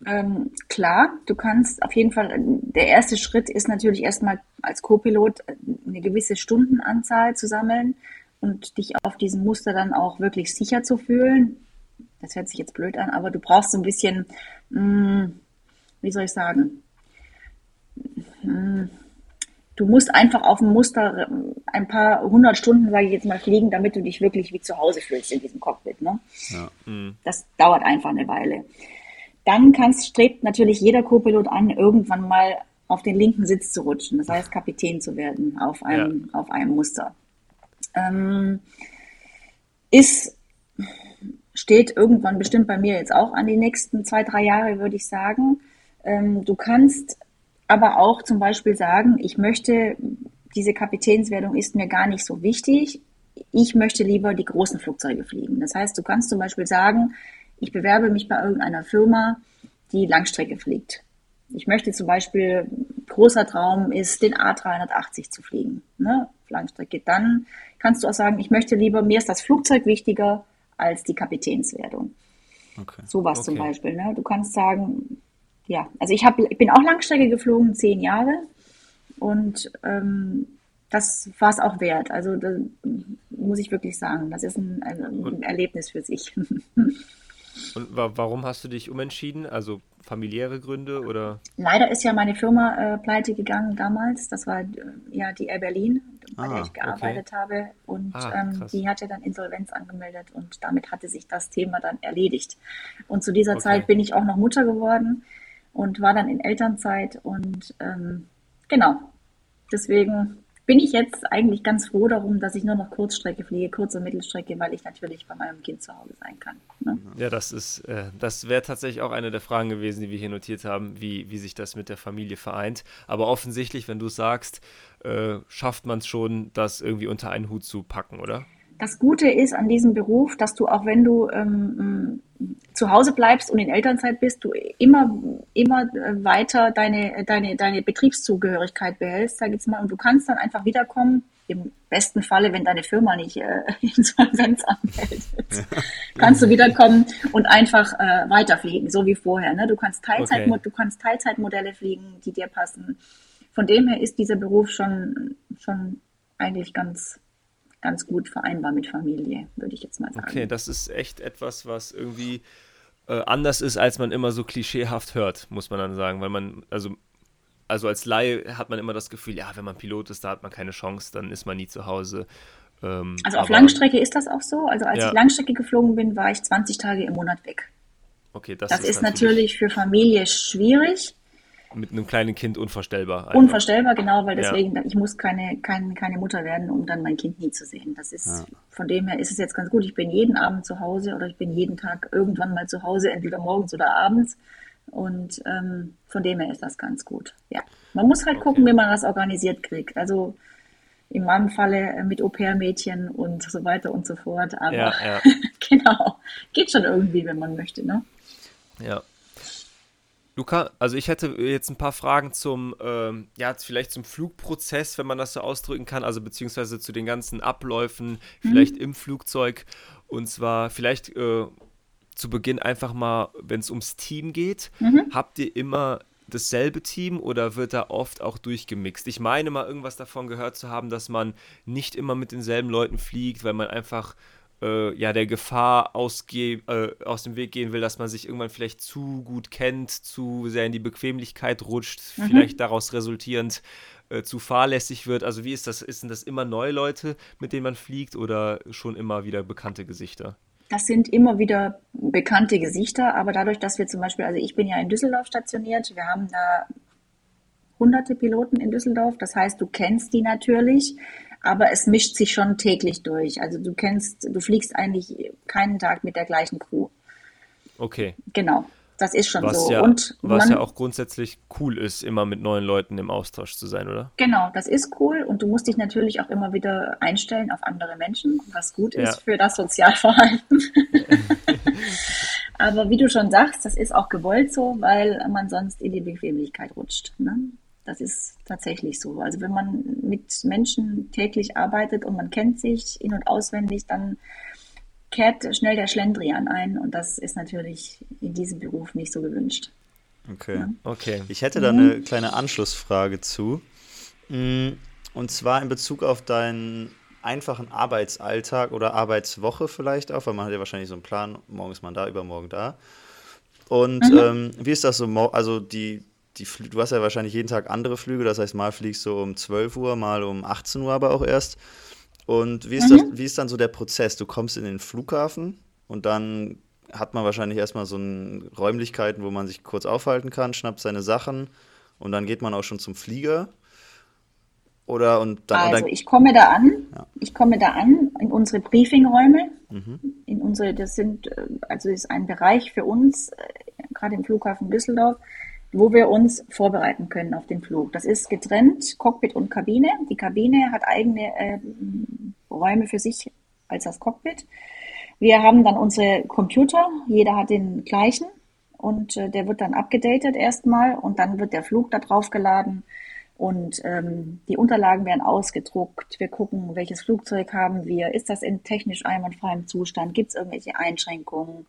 Ähm, klar, du kannst auf jeden Fall, der erste Schritt ist natürlich erstmal als Co-Pilot eine gewisse Stundenanzahl zu sammeln und dich auf diesem Muster dann auch wirklich sicher zu fühlen. Das hört sich jetzt blöd an, aber du brauchst so ein bisschen, mh, hm, wie soll ich sagen, mh, hm, du musst einfach auf dem Muster ein paar hundert Stunden, sage ich jetzt mal, fliegen, damit du dich wirklich wie zu Hause fühlst in diesem Cockpit. Ne? Ja. Mhm. Das dauert einfach eine Weile. Dann kannst, strebt natürlich jeder Co-Pilot an, irgendwann mal auf den linken Sitz zu rutschen, das heißt Kapitän zu werden auf einem, ja. auf einem Muster. Ähm, ist, steht irgendwann bestimmt bei mir jetzt auch an die nächsten zwei, drei Jahre, würde ich sagen. Ähm, du kannst aber auch zum Beispiel sagen, ich möchte, diese Kapitänswerdung ist mir gar nicht so wichtig. Ich möchte lieber die großen Flugzeuge fliegen. Das heißt, du kannst zum Beispiel sagen, ich bewerbe mich bei irgendeiner Firma, die Langstrecke fliegt. Ich möchte zum Beispiel, großer Traum ist, den A380 zu fliegen, ne? Langstrecke. Dann kannst du auch sagen, ich möchte lieber, mir ist das Flugzeug wichtiger als die Kapitänswerdung. Okay. Sowas okay. zum Beispiel. Ne? Du kannst sagen, ja, also ich, hab, ich bin auch Langstrecke geflogen, zehn Jahre. Und ähm, das war es auch wert. Also das, muss ich wirklich sagen, das ist ein, ein Erlebnis für sich. (laughs) Und wa warum hast du dich umentschieden? Also familiäre Gründe oder? Leider ist ja meine Firma äh, pleite gegangen damals. Das war äh, ja die Air Berlin, bei ah, der ich gearbeitet okay. habe. Und ah, ähm, die hatte dann Insolvenz angemeldet und damit hatte sich das Thema dann erledigt. Und zu dieser okay. Zeit bin ich auch noch Mutter geworden und war dann in Elternzeit und ähm, genau. Deswegen bin ich jetzt eigentlich ganz froh darum, dass ich nur noch Kurzstrecke fliege, Kurz- und Mittelstrecke, weil ich natürlich bei meinem Kind zu Hause sein kann. Ne? Ja, das ist, äh, das wäre tatsächlich auch eine der Fragen gewesen, die wir hier notiert haben, wie, wie sich das mit der Familie vereint. Aber offensichtlich, wenn du sagst, äh, schafft man es schon, das irgendwie unter einen Hut zu packen, oder? Das Gute ist an diesem Beruf, dass du auch wenn du ähm, zu Hause bleibst und in Elternzeit bist, du immer, immer weiter deine, deine, deine Betriebszugehörigkeit behältst, sag ich jetzt mal, und du kannst dann einfach wiederkommen, im besten Falle, wenn deine Firma nicht äh, (laughs) Insolvenz anmeldet, kannst du wiederkommen und einfach äh, weiterfliegen, so wie vorher. Ne? Du kannst Teilzeit, okay. du kannst Teilzeitmodelle fliegen, die dir passen. Von dem her ist dieser Beruf schon, schon eigentlich ganz, ganz gut vereinbar mit Familie, würde ich jetzt mal sagen. Okay, das ist echt etwas, was irgendwie äh, anders ist, als man immer so klischeehaft hört, muss man dann sagen, weil man, also also als Laie hat man immer das Gefühl, ja, wenn man Pilot ist, da hat man keine Chance, dann ist man nie zu Hause. Ähm, also auf Langstrecke ist das auch so. Also als ja. ich Langstrecke geflogen bin, war ich 20 Tage im Monat weg. Okay, das, das ist, ist natürlich, natürlich für Familie schwierig mit einem kleinen Kind unvorstellbar. Einfach. Unvorstellbar, genau, weil deswegen, ja. ich muss keine, keine, keine Mutter werden, um dann mein Kind nie zu sehen. Das ist, ja. von dem her ist es jetzt ganz gut. Ich bin jeden Abend zu Hause oder ich bin jeden Tag irgendwann mal zu Hause, entweder morgens oder abends. Und ähm, von dem her ist das ganz gut. Ja. Man muss halt okay. gucken, wie man das organisiert kriegt. Also in meinem Falle äh, mit Au-pair-Mädchen und so weiter und so fort. Aber ja, ja. (laughs) genau, geht schon irgendwie, wenn man möchte, ne? Ja. Luca, also ich hätte jetzt ein paar Fragen zum, ähm, ja, vielleicht zum Flugprozess, wenn man das so ausdrücken kann, also beziehungsweise zu den ganzen Abläufen, vielleicht mhm. im Flugzeug. Und zwar vielleicht äh, zu Beginn einfach mal, wenn es ums Team geht, mhm. habt ihr immer dasselbe Team oder wird da oft auch durchgemixt? Ich meine mal irgendwas davon gehört zu haben, dass man nicht immer mit denselben Leuten fliegt, weil man einfach äh, ja, der Gefahr ausge äh, aus dem Weg gehen will, dass man sich irgendwann vielleicht zu gut kennt, zu sehr in die Bequemlichkeit rutscht, mhm. vielleicht daraus resultierend äh, zu fahrlässig wird. Also wie ist das? Sind das immer neue Leute, mit denen man fliegt oder schon immer wieder bekannte Gesichter? Das sind immer wieder bekannte Gesichter, aber dadurch, dass wir zum Beispiel, also ich bin ja in Düsseldorf stationiert, wir haben da hunderte Piloten in Düsseldorf, das heißt, du kennst die natürlich, aber es mischt sich schon täglich durch. Also du kennst, du fliegst eigentlich keinen Tag mit der gleichen Crew. Okay. Genau. Das ist schon was so. Ja, und was man, ja auch grundsätzlich cool ist, immer mit neuen Leuten im Austausch zu sein, oder? Genau, das ist cool und du musst dich natürlich auch immer wieder einstellen auf andere Menschen, was gut ist Ja. für das Sozialverhalten. (laughs) (laughs) Aber wie du schon sagst, das ist auch gewollt so, weil man sonst in die Bequemlichkeit rutscht. Ne? Das ist tatsächlich so. Also wenn man mit Menschen täglich arbeitet und man kennt sich in- und auswendig, dann kehrt schnell der Schlendrian ein und das ist natürlich in diesem Beruf nicht so gewünscht. Okay. Okay. Ich hätte da eine kleine Anschlussfrage zu. Mm, Und zwar in Bezug auf deinen einfachen Arbeitsalltag oder Arbeitswoche vielleicht auch, weil man hat ja wahrscheinlich so einen Plan, morgen ist man da, übermorgen da. Und ähm, wie ist das so, also die, die, du hast ja wahrscheinlich jeden Tag andere Flüge, das heißt, mal fliegst du um 12 Uhr, mal um 18 Uhr aber auch erst. Und wie ist, das, wie ist dann so der Prozess? Du kommst in den Flughafen und dann hat man wahrscheinlich erstmal so ein Räumlichkeiten, wo man sich kurz aufhalten kann, schnappt seine Sachen und dann geht man auch schon zum Flieger. Oder und dann, und Also dann ich komme da an, Ja. ich komme da an in unsere Briefingräume, in unsere, das sind, äh, also ist ein Bereich für uns, äh, gerade im Flughafen Düsseldorf, wo wir uns vorbereiten können auf den Flug. Das ist getrennt, Cockpit und Kabine. Die Kabine hat eigene ähm, Räume für sich als das Cockpit. Wir haben dann unsere Computer, jeder hat den gleichen und äh, der wird dann abgedatet erstmal und dann wird der Flug da drauf geladen und ähm, die Unterlagen werden ausgedruckt. Wir gucken, welches Flugzeug haben wir, ist das in technisch einwandfreiem Zustand, gibt es irgendwelche Einschränkungen,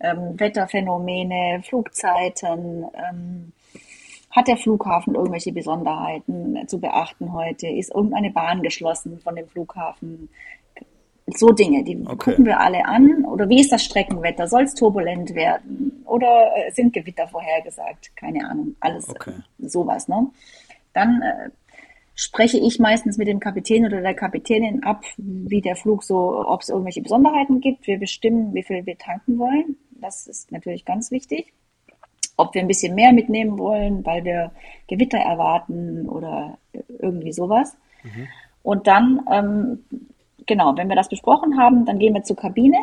ähm, Wetterphänomene, Flugzeiten, ähm, hat der Flughafen irgendwelche Besonderheiten zu beachten heute? Ist irgendeine Bahn geschlossen von dem Flughafen? So Dinge, die Okay. gucken wir alle an. Oder wie ist das Streckenwetter? Soll es turbulent werden? Oder äh, sind Gewitter vorhergesagt? Keine Ahnung. Alles Okay. sowas, ne? Dann äh, spreche ich meistens mit dem Kapitän oder der Kapitänin ab, wie der Flug so, ob es irgendwelche Besonderheiten gibt. Wir bestimmen, wie viel wir tanken wollen. Das ist natürlich ganz wichtig ob wir ein bisschen mehr mitnehmen wollen, weil wir Gewitter erwarten oder irgendwie sowas. Und dann, ähm, genau, wenn wir das besprochen haben, dann gehen wir zur Kabine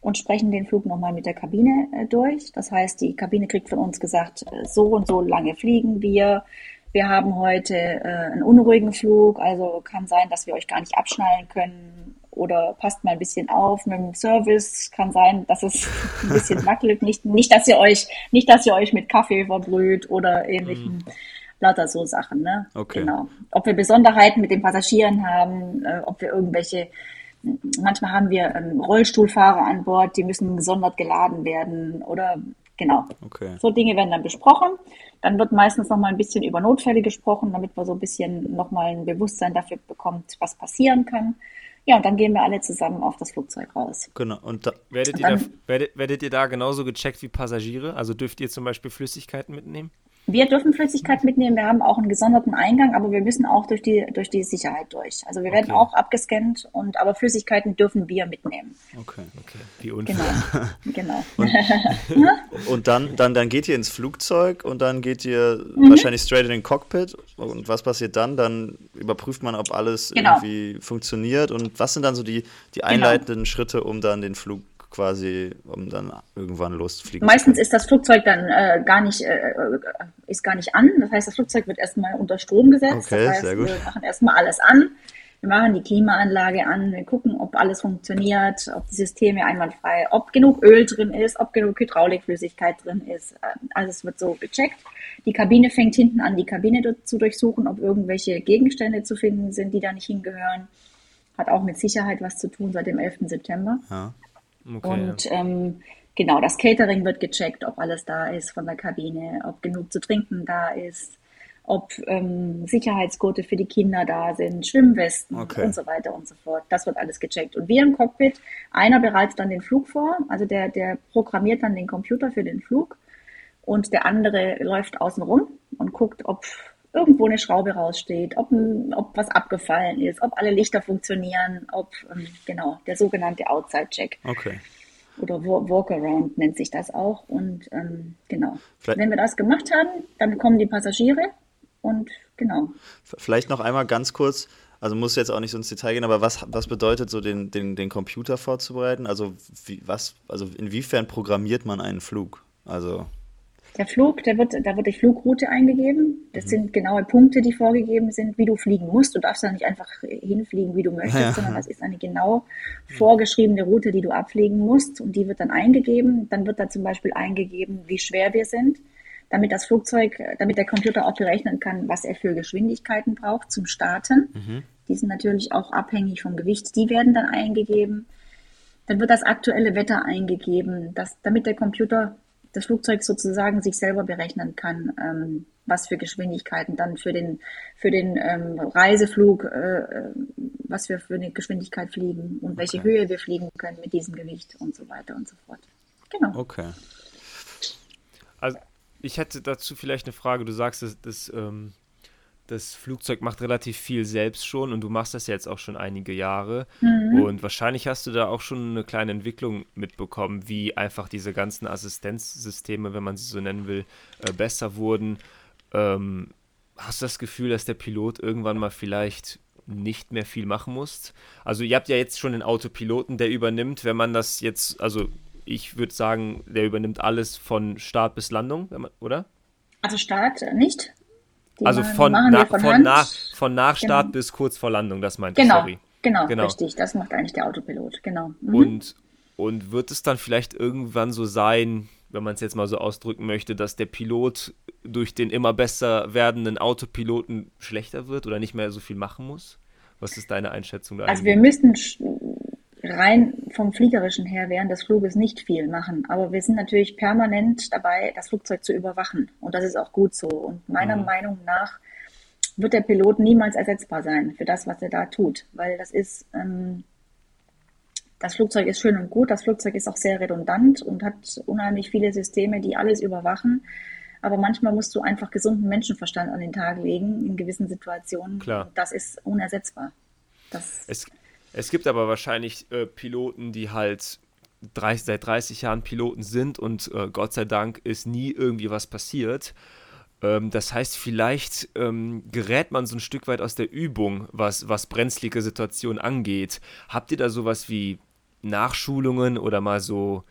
und sprechen den Flug nochmal mit der Kabine äh, durch. Das heißt, die Kabine kriegt von uns gesagt, äh, so und so lange fliegen wir. Wir haben heute äh, einen unruhigen Flug, also kann sein, dass wir euch gar nicht abschnallen können oder passt mal ein bisschen auf mit dem Service. Kann sein, dass es ein bisschen (laughs) wackelt. Nicht, nicht, dass ihr euch, nicht, dass ihr euch mit Kaffee verbrüht oder ähnlichen. Lauter so Sachen, ne? Okay. Genau. Ob wir Besonderheiten mit den Passagieren haben, äh, ob wir irgendwelche Manchmal haben wir ähm, Rollstuhlfahrer an Bord, die müssen gesondert geladen werden oder genau. Okay. So Dinge werden dann besprochen. Dann wird meistens noch mal ein bisschen über Notfälle gesprochen, damit man so ein bisschen noch mal ein Bewusstsein dafür bekommt, was passieren kann. Ja, und dann gehen wir alle zusammen auf das Flugzeug raus. Genau. Und da, Werdet ihr, da, werdet, werdet ihr da genauso gecheckt wie Passagiere? Also dürft ihr zum Beispiel Flüssigkeiten mitnehmen? Wir dürfen Flüssigkeit mitnehmen, wir haben auch einen gesonderten Eingang, aber wir müssen auch durch die, durch die Sicherheit durch. Also wir werden Okay. auch abgescannt und aber Flüssigkeiten dürfen wir mitnehmen. okay. Okay, wie unfair. Genau. (laughs) genau. (laughs) Und dann, dann, dann geht ihr ins Flugzeug und dann geht ihr Mhm. wahrscheinlich straight in den Cockpit. Und was passiert dann? Dann überprüft man, ob alles Genau. irgendwie funktioniert. Und was sind dann so die, die einleitenden Schritte, um dann den Flug quasi, um dann irgendwann loszufliegen? Meistens ist das Flugzeug dann äh, gar nicht, äh, äh, ist gar nicht an. Das heißt, das Flugzeug wird erstmal unter Strom gesetzt. Okay, das heißt, sehr gut. wir machen erstmal alles an. Wir machen die Klimaanlage an, wir gucken, ob alles funktioniert, ob die Systeme einwandfrei, ob genug Öl drin ist, ob genug Hydraulikflüssigkeit drin ist. Äh, Alles wird so gecheckt. Die Kabine fängt hinten an, die Kabine zu durchsuchen, ob irgendwelche Gegenstände zu finden sind, die da nicht hingehören. Hat auch mit Sicherheit was zu tun seit dem 11. September. Ja. Okay, Und ähm, genau, das Catering wird gecheckt, ob alles da ist von der Kabine, ob genug zu trinken da ist, ob ähm, Sicherheitsgurte für die Kinder da sind, Schwimmwesten Okay. und so weiter und so fort. Das wird alles gecheckt. Und wir im Cockpit, einer bereitet dann den Flug vor, also der, der programmiert dann den Computer für den Flug und der andere läuft außen rum und guckt, ob irgendwo eine Schraube raussteht, ob, ob was abgefallen ist, ob alle Lichter funktionieren, ob, ähm, genau, der sogenannte Outside-Check Okay. oder Wa- Walkaround nennt sich das auch. Und ähm, genau, Vielleicht- wenn wir das gemacht haben, dann kommen die Passagiere und genau. Vielleicht noch einmal ganz kurz. Also muss jetzt auch nicht so ins Detail gehen, aber was, was bedeutet so den, den, den Computer vorzubereiten? Also wie, was, also inwiefern programmiert man einen Flug? Also der Flug, der wird, da wird die Flugroute eingegeben. Das mhm. sind genaue Punkte, die vorgegeben sind, wie du fliegen musst. Du darfst da nicht einfach hinfliegen, wie du möchtest, ja. sondern das ist eine genau vorgeschriebene Route, die du abfliegen musst. Und die wird dann eingegeben. Dann wird da zum Beispiel eingegeben, wie schwer wir sind, damit das Flugzeug, damit der Computer auch berechnen kann, was er für Geschwindigkeiten braucht zum Starten. Mhm. Die sind natürlich auch abhängig vom Gewicht. Die werden dann eingegeben. Dann wird das aktuelle Wetter eingegeben, dass, damit der Computer das Flugzeug sozusagen sich selber berechnen kann, ähm, was für Geschwindigkeiten dann für den, für den ähm, Reiseflug, äh, äh was wir für eine Geschwindigkeit fliegen und welche okay. Höhe wir fliegen können mit diesem Gewicht und so weiter und so fort. Genau. Okay. Also ich hätte dazu vielleicht eine Frage. Du sagst, dass, dass ähm, das Flugzeug macht relativ viel selbst schon und du machst das jetzt auch schon einige Jahre. Mhm. Und wahrscheinlich hast du da auch schon eine kleine Entwicklung mitbekommen, wie einfach diese ganzen Assistenzsysteme, wenn man sie so nennen will, äh, besser wurden. Ähm, hast du das Gefühl, dass der Pilot irgendwann mal vielleicht nicht mehr viel machen muss? Also ihr habt ja jetzt schon den Autopiloten, der übernimmt, wenn man das jetzt, also ich würde sagen, der übernimmt alles von Start bis Landung, oder? Also Start nicht, die also von, na, von, von, nach, von Nachstart genau. bis kurz vor Landung, das meinte genau. ich, sorry. Genau, genau, richtig. Das macht eigentlich der Autopilot, genau. Mhm. Und, und wird es dann vielleicht irgendwann so sein, wenn man es jetzt mal so ausdrücken möchte, dass der Pilot durch den immer besser werdenden Autopiloten schlechter wird oder nicht mehr so viel machen muss? Was ist deine Einschätzung da? Also wir müssten rein vom Fliegerischen her während des Fluges nicht viel machen. Aber wir sind natürlich permanent dabei, das Flugzeug zu überwachen. Und das ist auch gut so. Und meiner mhm. Meinung nach wird der Pilot niemals ersetzbar sein für das, was er da tut. Weil das ist, ähm, das Flugzeug ist schön und gut, das Flugzeug ist auch sehr redundant und hat unheimlich viele Systeme, die alles überwachen. Aber manchmal musst du einfach gesunden Menschenverstand an den Tag legen in gewissen Situationen. Klar. Das ist unersetzbar. Das es, es gibt aber wahrscheinlich äh, Piloten, die halt 30, seit 30 Jahren Piloten sind und äh, Gott sei Dank ist nie irgendwie was passiert. Ähm, das heißt, vielleicht ähm, gerät man so ein Stück weit aus der Übung, was, was brenzlige Situationen angeht. Habt ihr da sowas wie Nachschulungen oder mal so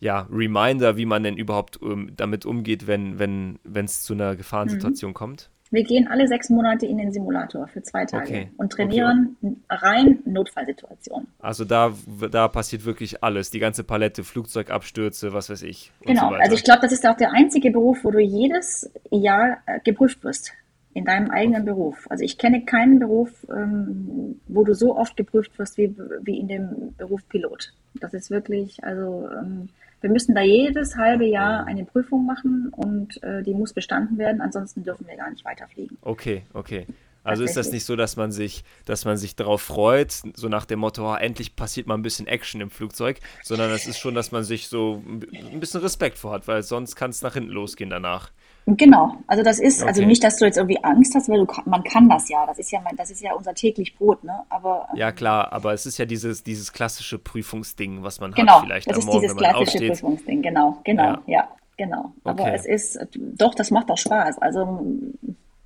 ja, Reminder, wie man denn überhaupt ähm, damit umgeht, wenn es zu einer Gefahrensituation mhm. kommt? Wir gehen alle sechs Monate in den Simulator für zwei Tage okay. und trainieren okay. rein Notfallsituationen. Also da, da passiert wirklich alles, die ganze Palette, Flugzeugabstürze, was weiß ich. Genau, so also ich glaube, das ist auch der einzige Beruf, wo du jedes Jahr äh, geprüft wirst in deinem eigenen Beruf. Also ich kenne keinen Beruf, ähm, wo du so oft geprüft wirst wie, wie in dem Beruf Pilot. Das ist wirklich, also ähm, wir müssen da jedes halbe Jahr eine Prüfung machen und äh, die muss bestanden werden, ansonsten dürfen wir gar nicht weiterfliegen. Okay, okay. Also ist das nicht so, dass man sich, dass man sich darauf freut, so nach dem Motto, oh, endlich passiert mal ein bisschen Action im Flugzeug, sondern es ist schon, dass man sich so ein bisschen Respekt vor hat, weil sonst kann es nach hinten losgehen danach. Genau, also das ist, also okay. also nicht, dass du jetzt irgendwie Angst hast, weil du man kann das ja, das ist ja mein, das ist ja unser täglich Brot, ne? Aber ja klar, aber es ist ja dieses dieses klassische Prüfungsding, was man genau, hat vielleicht das ist Morgen, dieses klassische Prüfungsding, genau, genau, ja, ja genau. Aber okay. es ist doch, das macht auch Spaß, also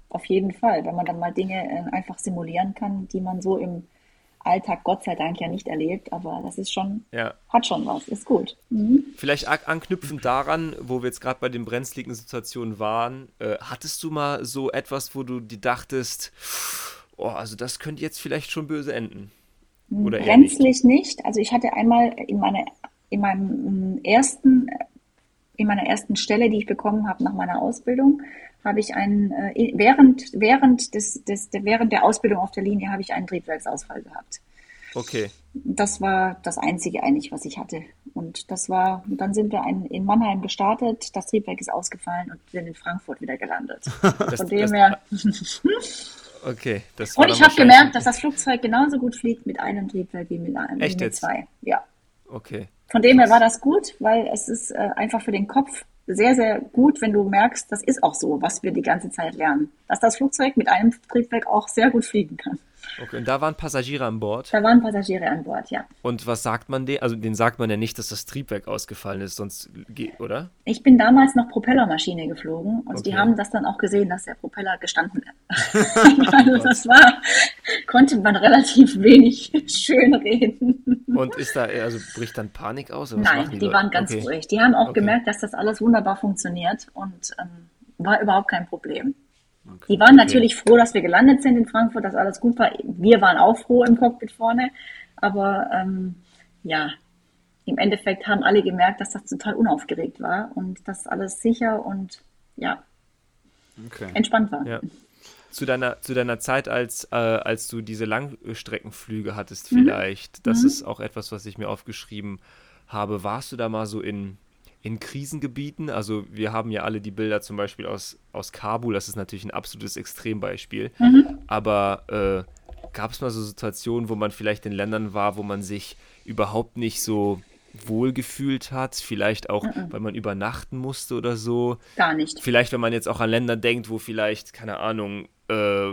auf jeden Fall, wenn man dann mal Dinge äh, einfach simulieren kann, die man so im Alltag Gott sei Dank ja nicht erlebt, aber das ist schon, ja. hat schon was, ist gut. Mhm. Vielleicht anknüpfend daran, wo wir jetzt gerade bei den brenzligen Situationen waren, äh, hattest du mal so etwas, wo du dir dachtest, oh, also das könnte jetzt vielleicht schon böse enden? Oder Brenzlig nicht? nicht? Also ich hatte einmal in, meine, in meinem ersten, in meiner ersten Stelle, die ich bekommen habe nach meiner Ausbildung, habe ich einen, äh, während, während, des, des, während der Ausbildung auf der Linie habe ich einen Triebwerksausfall gehabt. Okay. Das war das Einzige eigentlich, was ich hatte. Und das war, dann sind wir ein, in Mannheim gestartet, das Triebwerk ist ausgefallen und sind in Frankfurt wieder gelandet. (laughs) Das, Von dem her. (laughs) okay, das Und ich habe gemerkt, dass das Flugzeug genauso gut fliegt mit einem Triebwerk wie mit einem Echt wie mit zwei. Ja. Okay. Von dem her war das gut, weil es ist äh, einfach für den Kopf sehr, sehr gut, wenn du merkst, das ist auch so, was wir die ganze Zeit lernen. Dass das Flugzeug mit einem Triebwerk auch sehr gut fliegen kann. Okay, und da waren Passagiere an Bord? Da waren Passagiere an Bord, ja. Und was sagt man denen? Also den sagt man ja nicht, dass das Triebwerk ausgefallen ist, sonst geht, oder? Ich bin damals noch Propellermaschine geflogen und okay. die haben das dann auch gesehen, dass der Propeller gestanden ist. (laughs) (laughs) also das war konnte man relativ wenig (laughs) schön reden. Und ist da, also bricht dann Panik aus? Nein, die, die waren ganz okay. ruhig. Die haben auch okay. gemerkt, dass das alles wunderbar funktioniert und ähm, war überhaupt kein Problem. Okay. Die waren natürlich froh, dass wir gelandet sind in Frankfurt, dass alles gut war. Wir waren auch froh im Cockpit vorne, aber ähm, ja, im Endeffekt haben alle gemerkt, dass das total unaufgeregt war und dass alles sicher und ja, okay. entspannt war. Ja. Zu deiner, zu deiner Zeit, als, äh, als du diese Langstreckenflüge hattest, mhm. vielleicht, mhm. das mhm. ist auch etwas, was ich mir aufgeschrieben habe. Warst du da mal so in, in Krisengebieten? Also, wir haben ja alle die Bilder zum Beispiel aus, aus Kabul, das ist natürlich ein absolutes Extrembeispiel. Mhm. Aber äh, gab es mal so Situationen, wo man vielleicht in Ländern war, wo man sich überhaupt nicht so wohlgefühlt hat, vielleicht auch, mhm. weil man übernachten musste oder so. Gar nicht. Vielleicht, wenn man jetzt auch an Länder denkt, wo vielleicht, keine Ahnung, äh,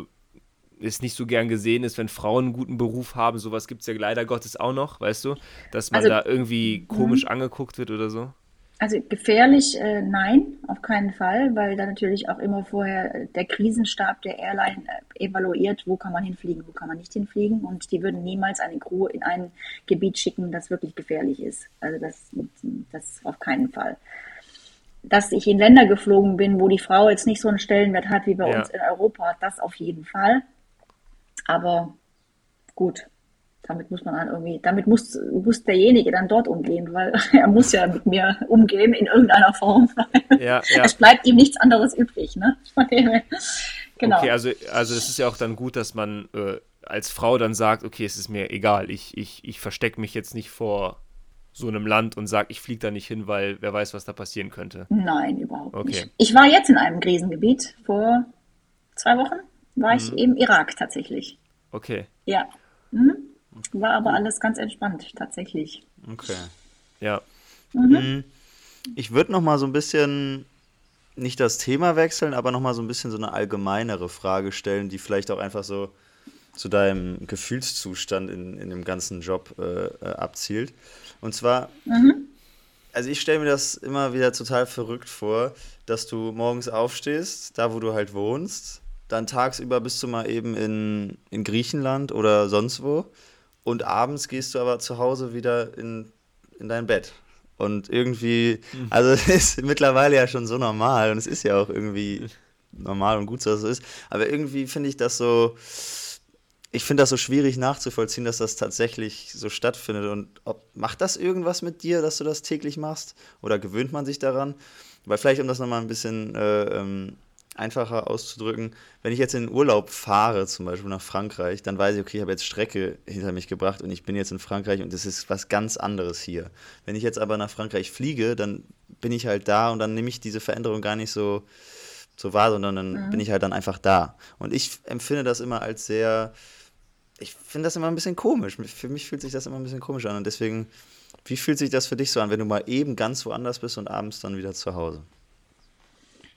es nicht so gern gesehen ist, wenn Frauen einen guten Beruf haben. Sowas gibt es ja leider Gottes auch noch, weißt du? Dass man also, da irgendwie komisch mhm. angeguckt wird oder so. Also gefährlich, äh, nein, auf keinen Fall, weil da natürlich auch immer vorher äh, der Krisenstab der Airline äh, evaluiert, wo kann man hinfliegen, wo kann man nicht hinfliegen. Und die würden niemals eine Crew in ein Gebiet schicken, das wirklich gefährlich ist. Also das, das auf keinen Fall. Dass ich in Länder geflogen bin, wo die Frau jetzt nicht so einen Stellenwert hat wie bei ja. uns in Europa, das auf jeden Fall. Aber gut, damit muss man dann irgendwie, damit muss, muss derjenige dann dort umgehen, weil (laughs) er muss ja mit mir umgehen in irgendeiner Form. Ja, ja. (laughs) Es bleibt ihm nichts anderes übrig, ne? (laughs) genau. Okay, also, also es ist ja auch dann gut, dass man äh, als Frau dann sagt, okay, es ist mir egal, ich, ich, ich verstecke mich jetzt nicht vor so einem Land und sage, ich fliege da nicht hin, weil wer weiß, was da passieren könnte. Nein, überhaupt okay. nicht. Ich war jetzt in einem Krisengebiet vor zwei Wochen, war ich mhm. im Irak tatsächlich. Okay. Ja. Mhm. War aber alles ganz entspannt, tatsächlich. Okay. Ja. Mhm. mhm. Ich würde noch mal so ein bisschen nicht das Thema wechseln, aber noch mal so ein bisschen so eine allgemeinere Frage stellen, die vielleicht auch einfach so zu deinem Gefühlszustand in, in dem ganzen Job äh, äh abzielt. Und zwar, mhm. also ich stelle mir das immer wieder total verrückt vor, dass du morgens aufstehst, da wo du halt wohnst, dann tagsüber bist du mal eben in, in Griechenland oder sonst wo und abends gehst du aber zu Hause wieder in, in dein Bett. Und irgendwie, mhm. also (laughs) es ist mittlerweile ja schon so normal und es ist ja auch irgendwie normal und gut, dass es so ist. Aber irgendwie finde ich das so, ich finde das so schwierig nachzuvollziehen, dass das tatsächlich so stattfindet. Und ob, macht das irgendwas mit dir, dass du das täglich machst? Oder gewöhnt man sich daran? Weil vielleicht, um das nochmal ein bisschen äh, ähm, einfacher auszudrücken, wenn ich jetzt in den Urlaub fahre, zum Beispiel nach Frankreich, dann weiß ich, okay, ich habe jetzt Strecke hinter mich gebracht und ich bin jetzt in Frankreich und das ist was ganz anderes hier. Wenn ich jetzt aber nach Frankreich fliege, dann bin ich halt da und dann nehme ich diese Veränderung gar nicht so, so wahr, sondern dann mhm. bin ich halt dann einfach da. Und ich empfinde das immer als sehr, ich finde das immer ein bisschen komisch. Für mich fühlt sich das immer ein bisschen komisch an und deswegen, wie fühlt sich das für dich so an, wenn du mal eben ganz woanders bist und abends dann wieder zu Hause?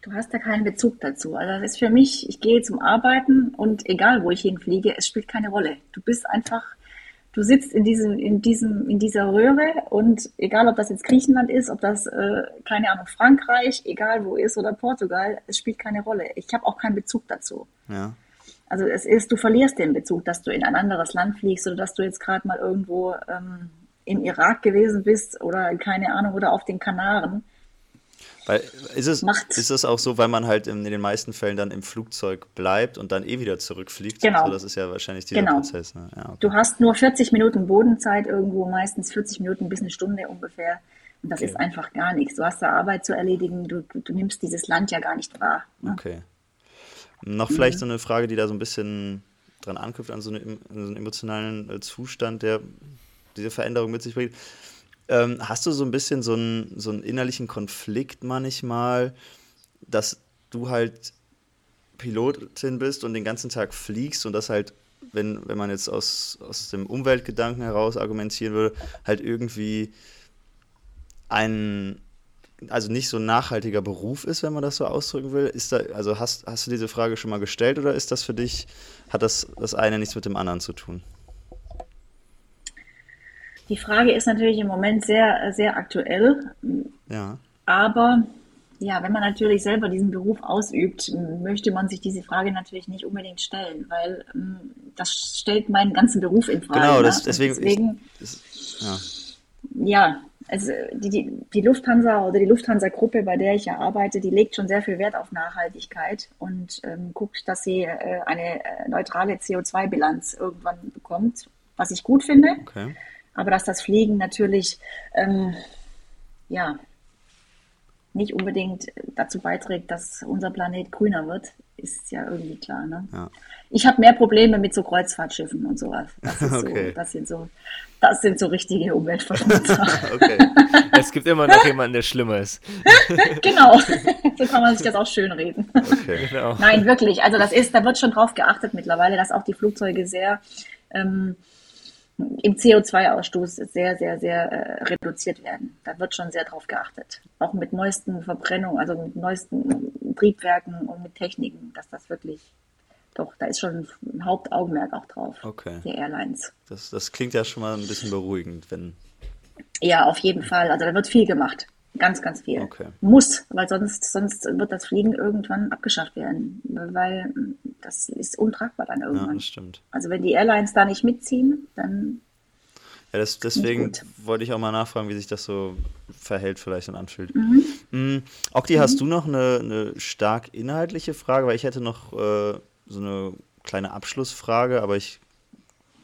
Du hast da keinen Bezug dazu. Also das ist für mich, ich gehe zum Arbeiten und egal wo ich hinfliege, es spielt keine Rolle. Du bist einfach, du sitzt in diesem, in diesem, in dieser Röhre und egal ob das jetzt Griechenland ist, ob das, äh, keine Ahnung, Frankreich, egal wo ist oder Portugal, es spielt keine Rolle. Ich habe auch keinen Bezug dazu. Ja. Also es ist, du verlierst den Bezug, dass du in ein anderes Land fliegst oder dass du jetzt gerade mal irgendwo ähm, im Irak gewesen bist oder keine Ahnung oder auf den Kanaren weil ist es, ist es auch so, weil man halt in, den meisten Fällen dann im Flugzeug bleibt und dann eh wieder zurückfliegt? Genau. So, das ist ja wahrscheinlich dieser genau. Prozess. Ne? Ja, okay. Du hast nur 40 Minuten Bodenzeit irgendwo, meistens 40 Minuten bis eine Stunde ungefähr. Und das okay. ist einfach gar nichts. Du hast da Arbeit zu erledigen, du, du, nimmst dieses Land ja gar nicht wahr. Ne? Okay. Noch mhm. vielleicht so eine Frage, die da so ein bisschen dran anknüpft, an so, eine, so einen emotionalen äh, Zustand, der diese Veränderung mit sich bringt. Ähm, hast du so ein bisschen so einen, so einen innerlichen Konflikt manchmal, dass du halt Pilotin bist und den ganzen Tag fliegst und das halt, wenn, wenn man jetzt aus, aus dem Umweltgedanken heraus argumentieren würde, halt irgendwie ein, also nicht so ein nachhaltiger Beruf ist, wenn man das so ausdrücken will. Ist da, also hast, hast du diese Frage schon mal gestellt oder ist das für dich, hat das das eine nichts mit dem anderen zu tun? Die Frage ist natürlich im Moment sehr, sehr aktuell. Ja. Aber ja, wenn man natürlich selber diesen Beruf ausübt, möchte man sich diese Frage natürlich nicht unbedingt stellen, weil ähm, das stellt meinen ganzen Beruf in Frage. Genau, ne? das, deswegen. deswegen ich, das, ja. ja, also die, die, die Lufthansa oder die Lufthansa-Gruppe, bei der ich ja arbeite, die legt schon sehr viel Wert auf Nachhaltigkeit und ähm, guckt, dass sie äh, eine äh, neutrale CO2-Bilanz irgendwann bekommt, was ich gut finde. Okay. Aber dass das Fliegen natürlich ähm, ja, nicht unbedingt dazu beiträgt, dass unser Planet grüner wird, ist ja irgendwie klar. Ne? Ja. Ich habe mehr Probleme mit so Kreuzfahrtschiffen und sowas. Das, ist Okay. so, das, sind, so, das sind so richtige Umweltverschmutzer. (laughs) Okay. Es gibt immer noch jemanden, der schlimmer ist. (laughs) genau, so kann man sich das auch schön reden. Okay. Genau. Nein, wirklich. Also das ist, da wird schon drauf geachtet mittlerweile, dass auch die Flugzeuge sehr ähm, im CO2-Ausstoß sehr, sehr, sehr äh, reduziert werden. Da wird schon sehr drauf geachtet. Auch mit neuesten Verbrennungen, also mit neuesten Triebwerken und mit Techniken, dass das wirklich, doch, da ist schon ein Hauptaugenmerk auch drauf, Okay. der Airlines. Das, das klingt ja schon mal ein bisschen beruhigend, wenn. Ja, auf jeden Fall. Also da wird viel gemacht. Ganz, ganz viel. Okay. Muss, weil sonst, sonst wird das Fliegen irgendwann abgeschafft werden. Weil das ist untragbar dann Ja, irgendwann. das stimmt. Also wenn die Airlines da nicht mitziehen, dann Ja, das, deswegen gut. wollte ich auch mal nachfragen, wie sich das so verhält vielleicht und anfühlt. Mhm. Mm, Okti, hast du noch eine, eine stark inhaltliche Frage? Weil ich hätte noch äh, so eine kleine Abschlussfrage, aber ich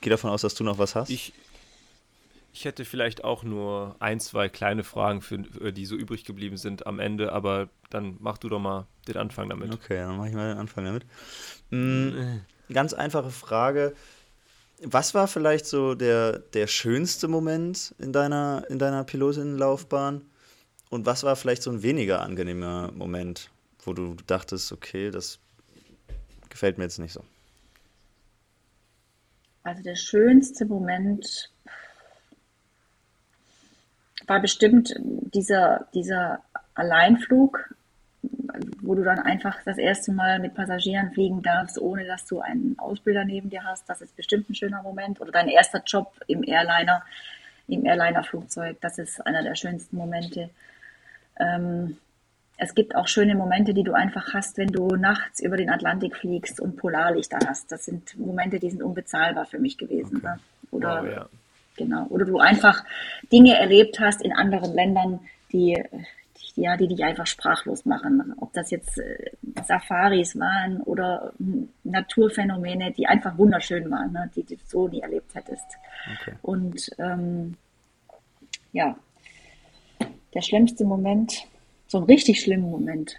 gehe davon aus, dass du noch was hast. Ich, ich hätte vielleicht auch nur ein, zwei kleine Fragen, für, für die so übrig geblieben sind am Ende, aber dann mach du doch mal den Anfang damit. Okay, dann mache ich mal den Anfang damit. Mm, ganz einfache Frage. Was war vielleicht so der, der schönste Moment in deiner, in deiner Pilotinnenlaufbahn? Und was war vielleicht so ein weniger angenehmer Moment, wo du dachtest, okay, das gefällt mir jetzt nicht so? Also der schönste Moment war bestimmt dieser, dieser Alleinflug, wo du dann einfach das erste Mal mit Passagieren fliegen darfst, ohne dass du einen Ausbilder neben dir hast. Das ist bestimmt ein schöner Moment. Oder dein erster Job im Airliner, im Airliner-Flugzeug. Das ist einer der schönsten Momente. Ähm, es gibt auch schöne Momente, die du einfach hast, wenn du nachts über den Atlantik fliegst und Polarlichter hast. Das sind Momente, die sind unbezahlbar für mich gewesen. Okay. Ne? Oder, Wow, ja. Genau. Oder du einfach Dinge erlebt hast in anderen Ländern, die, die, ja, die dich einfach sprachlos machen. Ob das jetzt äh, Safaris waren oder hm, Naturphänomene, die einfach wunderschön waren, ne? die du so nie erlebt hättest. Okay. Und ähm, ja, der schlimmste Moment, so einen richtig schlimmen Moment,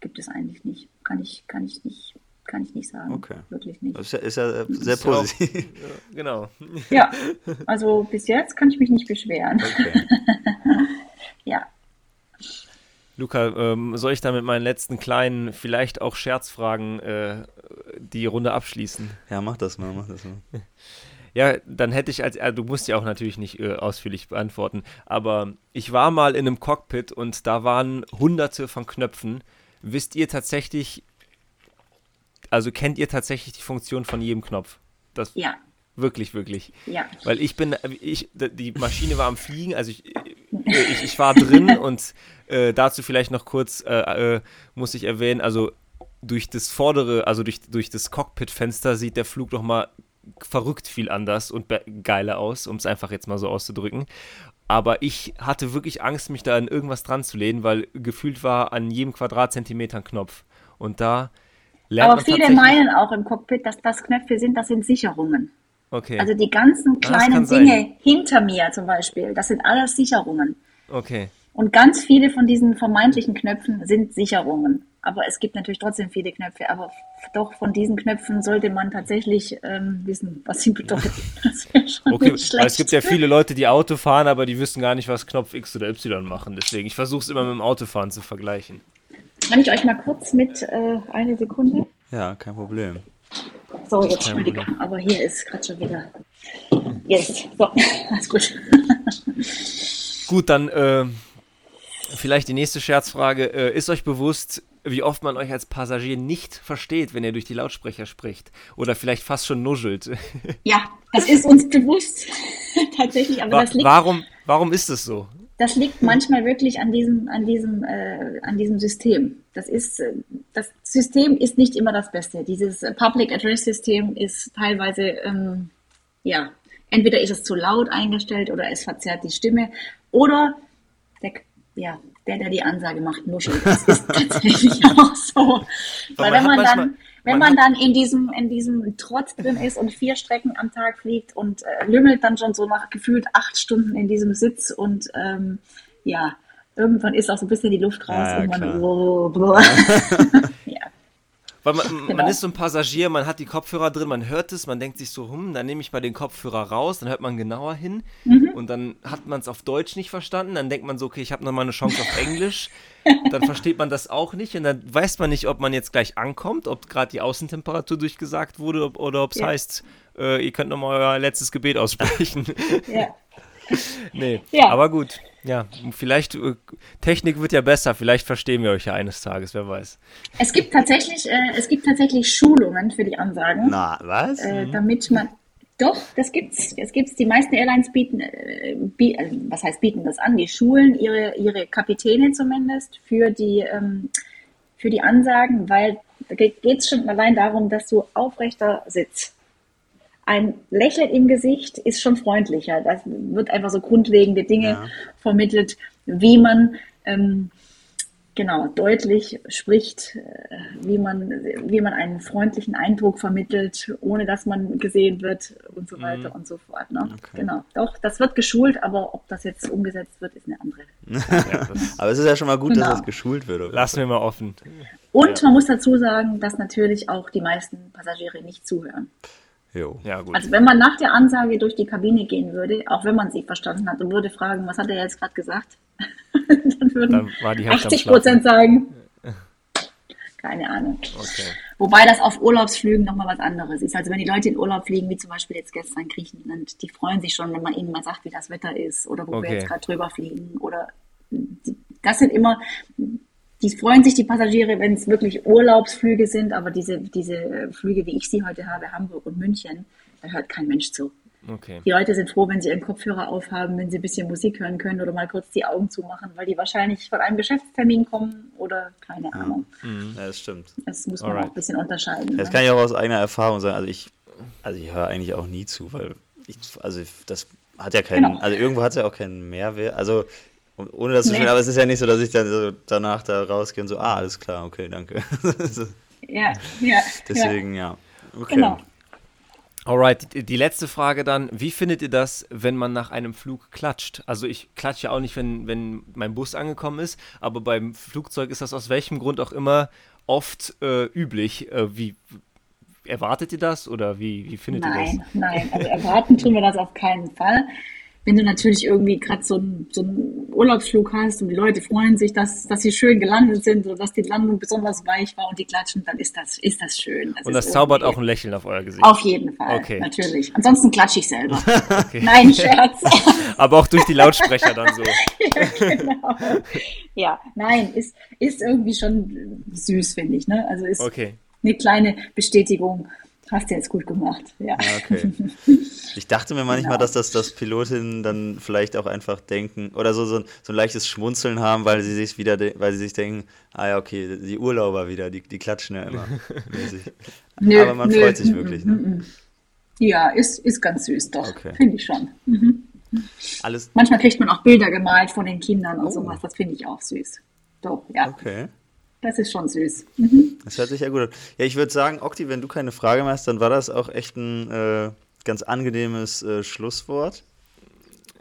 gibt es eigentlich nicht. Kann ich, kann ich nicht, kann ich nicht sagen. Okay. Wirklich nicht. Das ist ja, ist ja äh, sehr Ist auch- positiv. Ja, genau. Ja, (laughs) also bis jetzt kann ich mich nicht beschweren. Okay. (laughs) Ja. Luca, ähm, soll ich dann mit meinen letzten kleinen, vielleicht auch Scherzfragen äh, die Runde abschließen? Ja, mach das mal, mach das mal. (laughs) Ja, dann hätte ich als, also du musst ja auch natürlich nicht äh, ausführlich beantworten, aber ich war mal in einem Cockpit und da waren hunderte von Knöpfen. Wisst ihr tatsächlich, also kennt ihr tatsächlich die Funktion von jedem Knopf? Das Ja, wirklich, wirklich. ja. Weil ich bin, ich, die Maschine war am Fliegen, also ich, ich, ich war drin (laughs) und äh, dazu vielleicht noch kurz äh, äh, muss ich erwähnen, also durch das vordere, also durch, durch das Cockpitfenster sieht der Flug nochmal verrückt viel anders und geiler aus, um es einfach jetzt mal so auszudrücken. Aber ich hatte wirklich Angst, mich da an irgendwas dran zu lehnen, weil gefühlt war an jedem Quadratzentimeter ein Knopf. Und da lernt Aber viele meinen auch im Cockpit, dass das Knöpfe sind, das sind Sicherungen. Okay, Also die ganzen kleinen sein. Dinge hinter mir zum Beispiel, das sind alles Sicherungen. okay. Und ganz viele von diesen vermeintlichen Knöpfen sind Sicherungen. Aber es gibt natürlich trotzdem viele Knöpfe. Aber doch von diesen Knöpfen sollte man tatsächlich ähm, wissen, was sie bedeuten. (laughs) Das wäre schon Okay, nicht weil es schlecht. gibt ja viele Leute, die Auto fahren, aber die wissen gar nicht, was Knopf X oder Y machen. Deswegen, ich versuche es immer mit dem Autofahren zu vergleichen. Kann ich euch mal kurz mit äh, eine Sekunde? Ja, kein Problem. So, jetzt Entschuldigung, aber hier ist gerade schon wieder. Yes, so, (laughs) alles gut. Gut, dann äh, vielleicht die nächste Scherzfrage. Äh, ist euch bewusst, wie oft man euch als Passagier nicht versteht, wenn ihr durch die Lautsprecher spricht? Oder vielleicht fast schon nuschelt? Ja, das ist uns bewusst. (laughs) Tatsächlich, aber Wa das liegt warum, warum ist es so? Das liegt manchmal wirklich an diesem, an diesem, äh, an diesem System. Das ist, äh, das System ist nicht immer das Beste. Dieses Public Address System ist teilweise, ähm, ja, entweder ist es zu laut eingestellt oder es verzerrt die Stimme oder der, ja, der, der die Ansage macht, nuschelt. Das ist (laughs) tatsächlich auch so. Weil wenn man dann, wenn man, man dann in diesem, in diesem Trotz drin ist und vier Strecken am Tag fliegt und äh, lümmelt dann schon so nach gefühlt acht Stunden in diesem Sitz und ähm, ja, irgendwann ist auch so ein bisschen die Luft raus ja, und man, (laughs) ja. Weil man, genau. man, ist so ein Passagier, man hat die Kopfhörer drin, man hört es, man denkt sich so, hm, dann nehme ich mal den Kopfhörer raus, dann hört man genauer hin mhm. (laughs) und dann hat man es auf Deutsch nicht verstanden, dann denkt man so, okay, ich habe nochmal eine Chance auf Englisch, (laughs) dann versteht man das auch nicht und dann weiß man nicht, ob man jetzt gleich ankommt, ob gerade die Außentemperatur durchgesagt wurde oder ob es ja. heißt, äh, ihr könnt nochmal euer letztes Gebet aussprechen. (laughs) Ja. nee, ja. aber gut. Ja, vielleicht, äh, Technik wird ja besser, vielleicht verstehen wir euch ja eines Tages, wer weiß. Es gibt tatsächlich, äh, es gibt tatsächlich Schulungen für die Ansagen. Na, was? Äh, damit man, doch, das gibt's. Es gibt's. Die meisten Airlines bieten, äh, bieten äh, was heißt bieten das an? Die schulen ihre, ihre Kapitäne zumindest für die, ähm, für die Ansagen, weil da geht es schon allein darum, dass du aufrechter sitzt ein Lächeln im Gesicht ist schon freundlicher. Das wird einfach so grundlegende Dinge ja. vermittelt, wie man ähm, genau deutlich spricht, äh, wie man, wie man einen freundlichen Eindruck vermittelt, ohne dass man gesehen wird und so weiter mhm. und so fort. Ne? Okay. Genau. Doch, das wird geschult, aber ob das jetzt umgesetzt wird, ist eine andere. (laughs) ja, aber es ist ja schon mal gut, genau. dass es geschult wird. Lassen wir mal offen. Und ja. man muss dazu sagen, dass natürlich auch die meisten Passagiere nicht zuhören. Jo. Ja, gut. Also wenn man nach der Ansage durch die Kabine gehen würde, auch wenn man sie verstanden hat und würde fragen, was hat er jetzt gerade gesagt, (laughs) dann würden dann 80 Prozent sagen, (laughs) keine Ahnung. Okay. Wobei das auf Urlaubsflügen nochmal was anderes ist. Also wenn die Leute in Urlaub fliegen, wie zum Beispiel jetzt gestern Griechenland, die freuen sich schon, wenn man ihnen mal sagt, wie das Wetter ist oder wo okay. wir jetzt gerade drüber fliegen. Oder das sind immer die freuen sich die Passagiere, wenn es wirklich Urlaubsflüge sind, aber diese, diese Flüge, wie ich sie heute habe, Hamburg und München, da hört kein Mensch zu. Okay. Die Leute sind froh, wenn sie ihren Kopfhörer aufhaben, wenn sie ein bisschen Musik hören können oder mal kurz die Augen zumachen, weil die wahrscheinlich von einem Geschäftstermin kommen oder keine Ahnung. Mhm. Ja, das stimmt. Das muss man Alright. auch ein bisschen unterscheiden. Das ne? kann ich auch aus eigener Erfahrung sagen. Also ich, also ich höre eigentlich auch nie zu, weil ich, also das hat ja keinen, genau. also irgendwo hat es ja auch keinen Mehrwert. Also ohne das zu nee. spielen, aber es ist ja nicht so, dass ich dann so danach da rausgehe und so, ah, alles klar, okay, danke. (laughs) ja, ja. Deswegen, ja. ja. Okay. Genau. Alright, die letzte Frage dann. Wie findet ihr das, wenn man nach einem Flug klatscht? Also ich klatsche ja auch nicht, wenn, wenn mein Bus angekommen ist, aber beim Flugzeug ist das aus welchem Grund auch immer oft äh, üblich. Äh, wie erwartet ihr das oder wie, wie findet nein, ihr das? Nein, nein, also erwarten tun wir das auf keinen Fall wenn du natürlich irgendwie gerade so, so einen Urlaubsflug hast und die Leute freuen sich, dass, dass sie schön gelandet sind oder dass die Landung besonders weich war und die klatschen, dann ist das, ist das schön. Das und das zaubert auch ein Lächeln auf euer Gesicht. Auf jeden Fall, okay. natürlich. Ansonsten klatsche ich selber. (laughs) okay. Nein, Scherz. (laughs) Aber auch durch die Lautsprecher dann so. ja, (laughs) genau. Ja, nein, ist, ist irgendwie schon süß, finde ich. Ne? Also ist okay. eine kleine Bestätigung Hast du jetzt gut gemacht, ja. Okay. Ich dachte mir manchmal, genau. dass das, das Pilotinnen dann vielleicht auch einfach denken oder so, so, ein, so ein leichtes Schmunzeln haben, weil sie sich wieder, weil sie sich denken, ah ja, okay, die Urlauber wieder, die, die klatschen ja immer. (laughs) nö, Aber man nö, freut sich wirklich. Ne? Ja, ist, ist ganz süß, doch. Okay. Finde ich schon. Mhm. Alles Manchmal kriegt man auch Bilder gemalt von den Kindern und oh. sowas. Das finde ich auch süß. Doch, ja. Okay. Das ist schon süß. Mhm. Das hört sich ja gut an. Ja, ich würde sagen, Okti, wenn du keine Frage mehr hast, dann war das auch echt ein äh, ganz angenehmes äh, Schlusswort.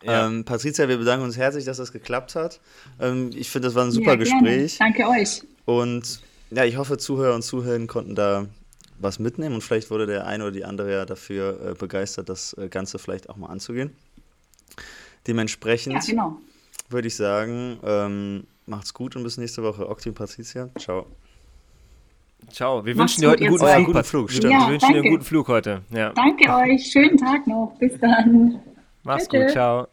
Ja. Ähm, Patricia, wir bedanken uns herzlich, dass das geklappt hat. Ähm, ich finde, das war ein super ja, Gespräch. Danke euch. Und ja, ich hoffe, Zuhörer und Zuhörer konnten da was mitnehmen und vielleicht wurde der eine oder die andere ja dafür äh, begeistert, das äh, Ganze vielleicht auch mal anzugehen. Dementsprechend ja, genau. würde ich sagen, ähm, Macht's gut und bis nächste Woche. Okti und Patricia. Ciao. Ciao. Wir wünschen dir heute einen guten, Flug, guten Flug. Stimmt. Ja, wir wünschen danke. dir einen guten Flug heute. Ja. Danke euch. Schönen Tag noch. Bis dann. Mach's Bitte. gut. Ciao.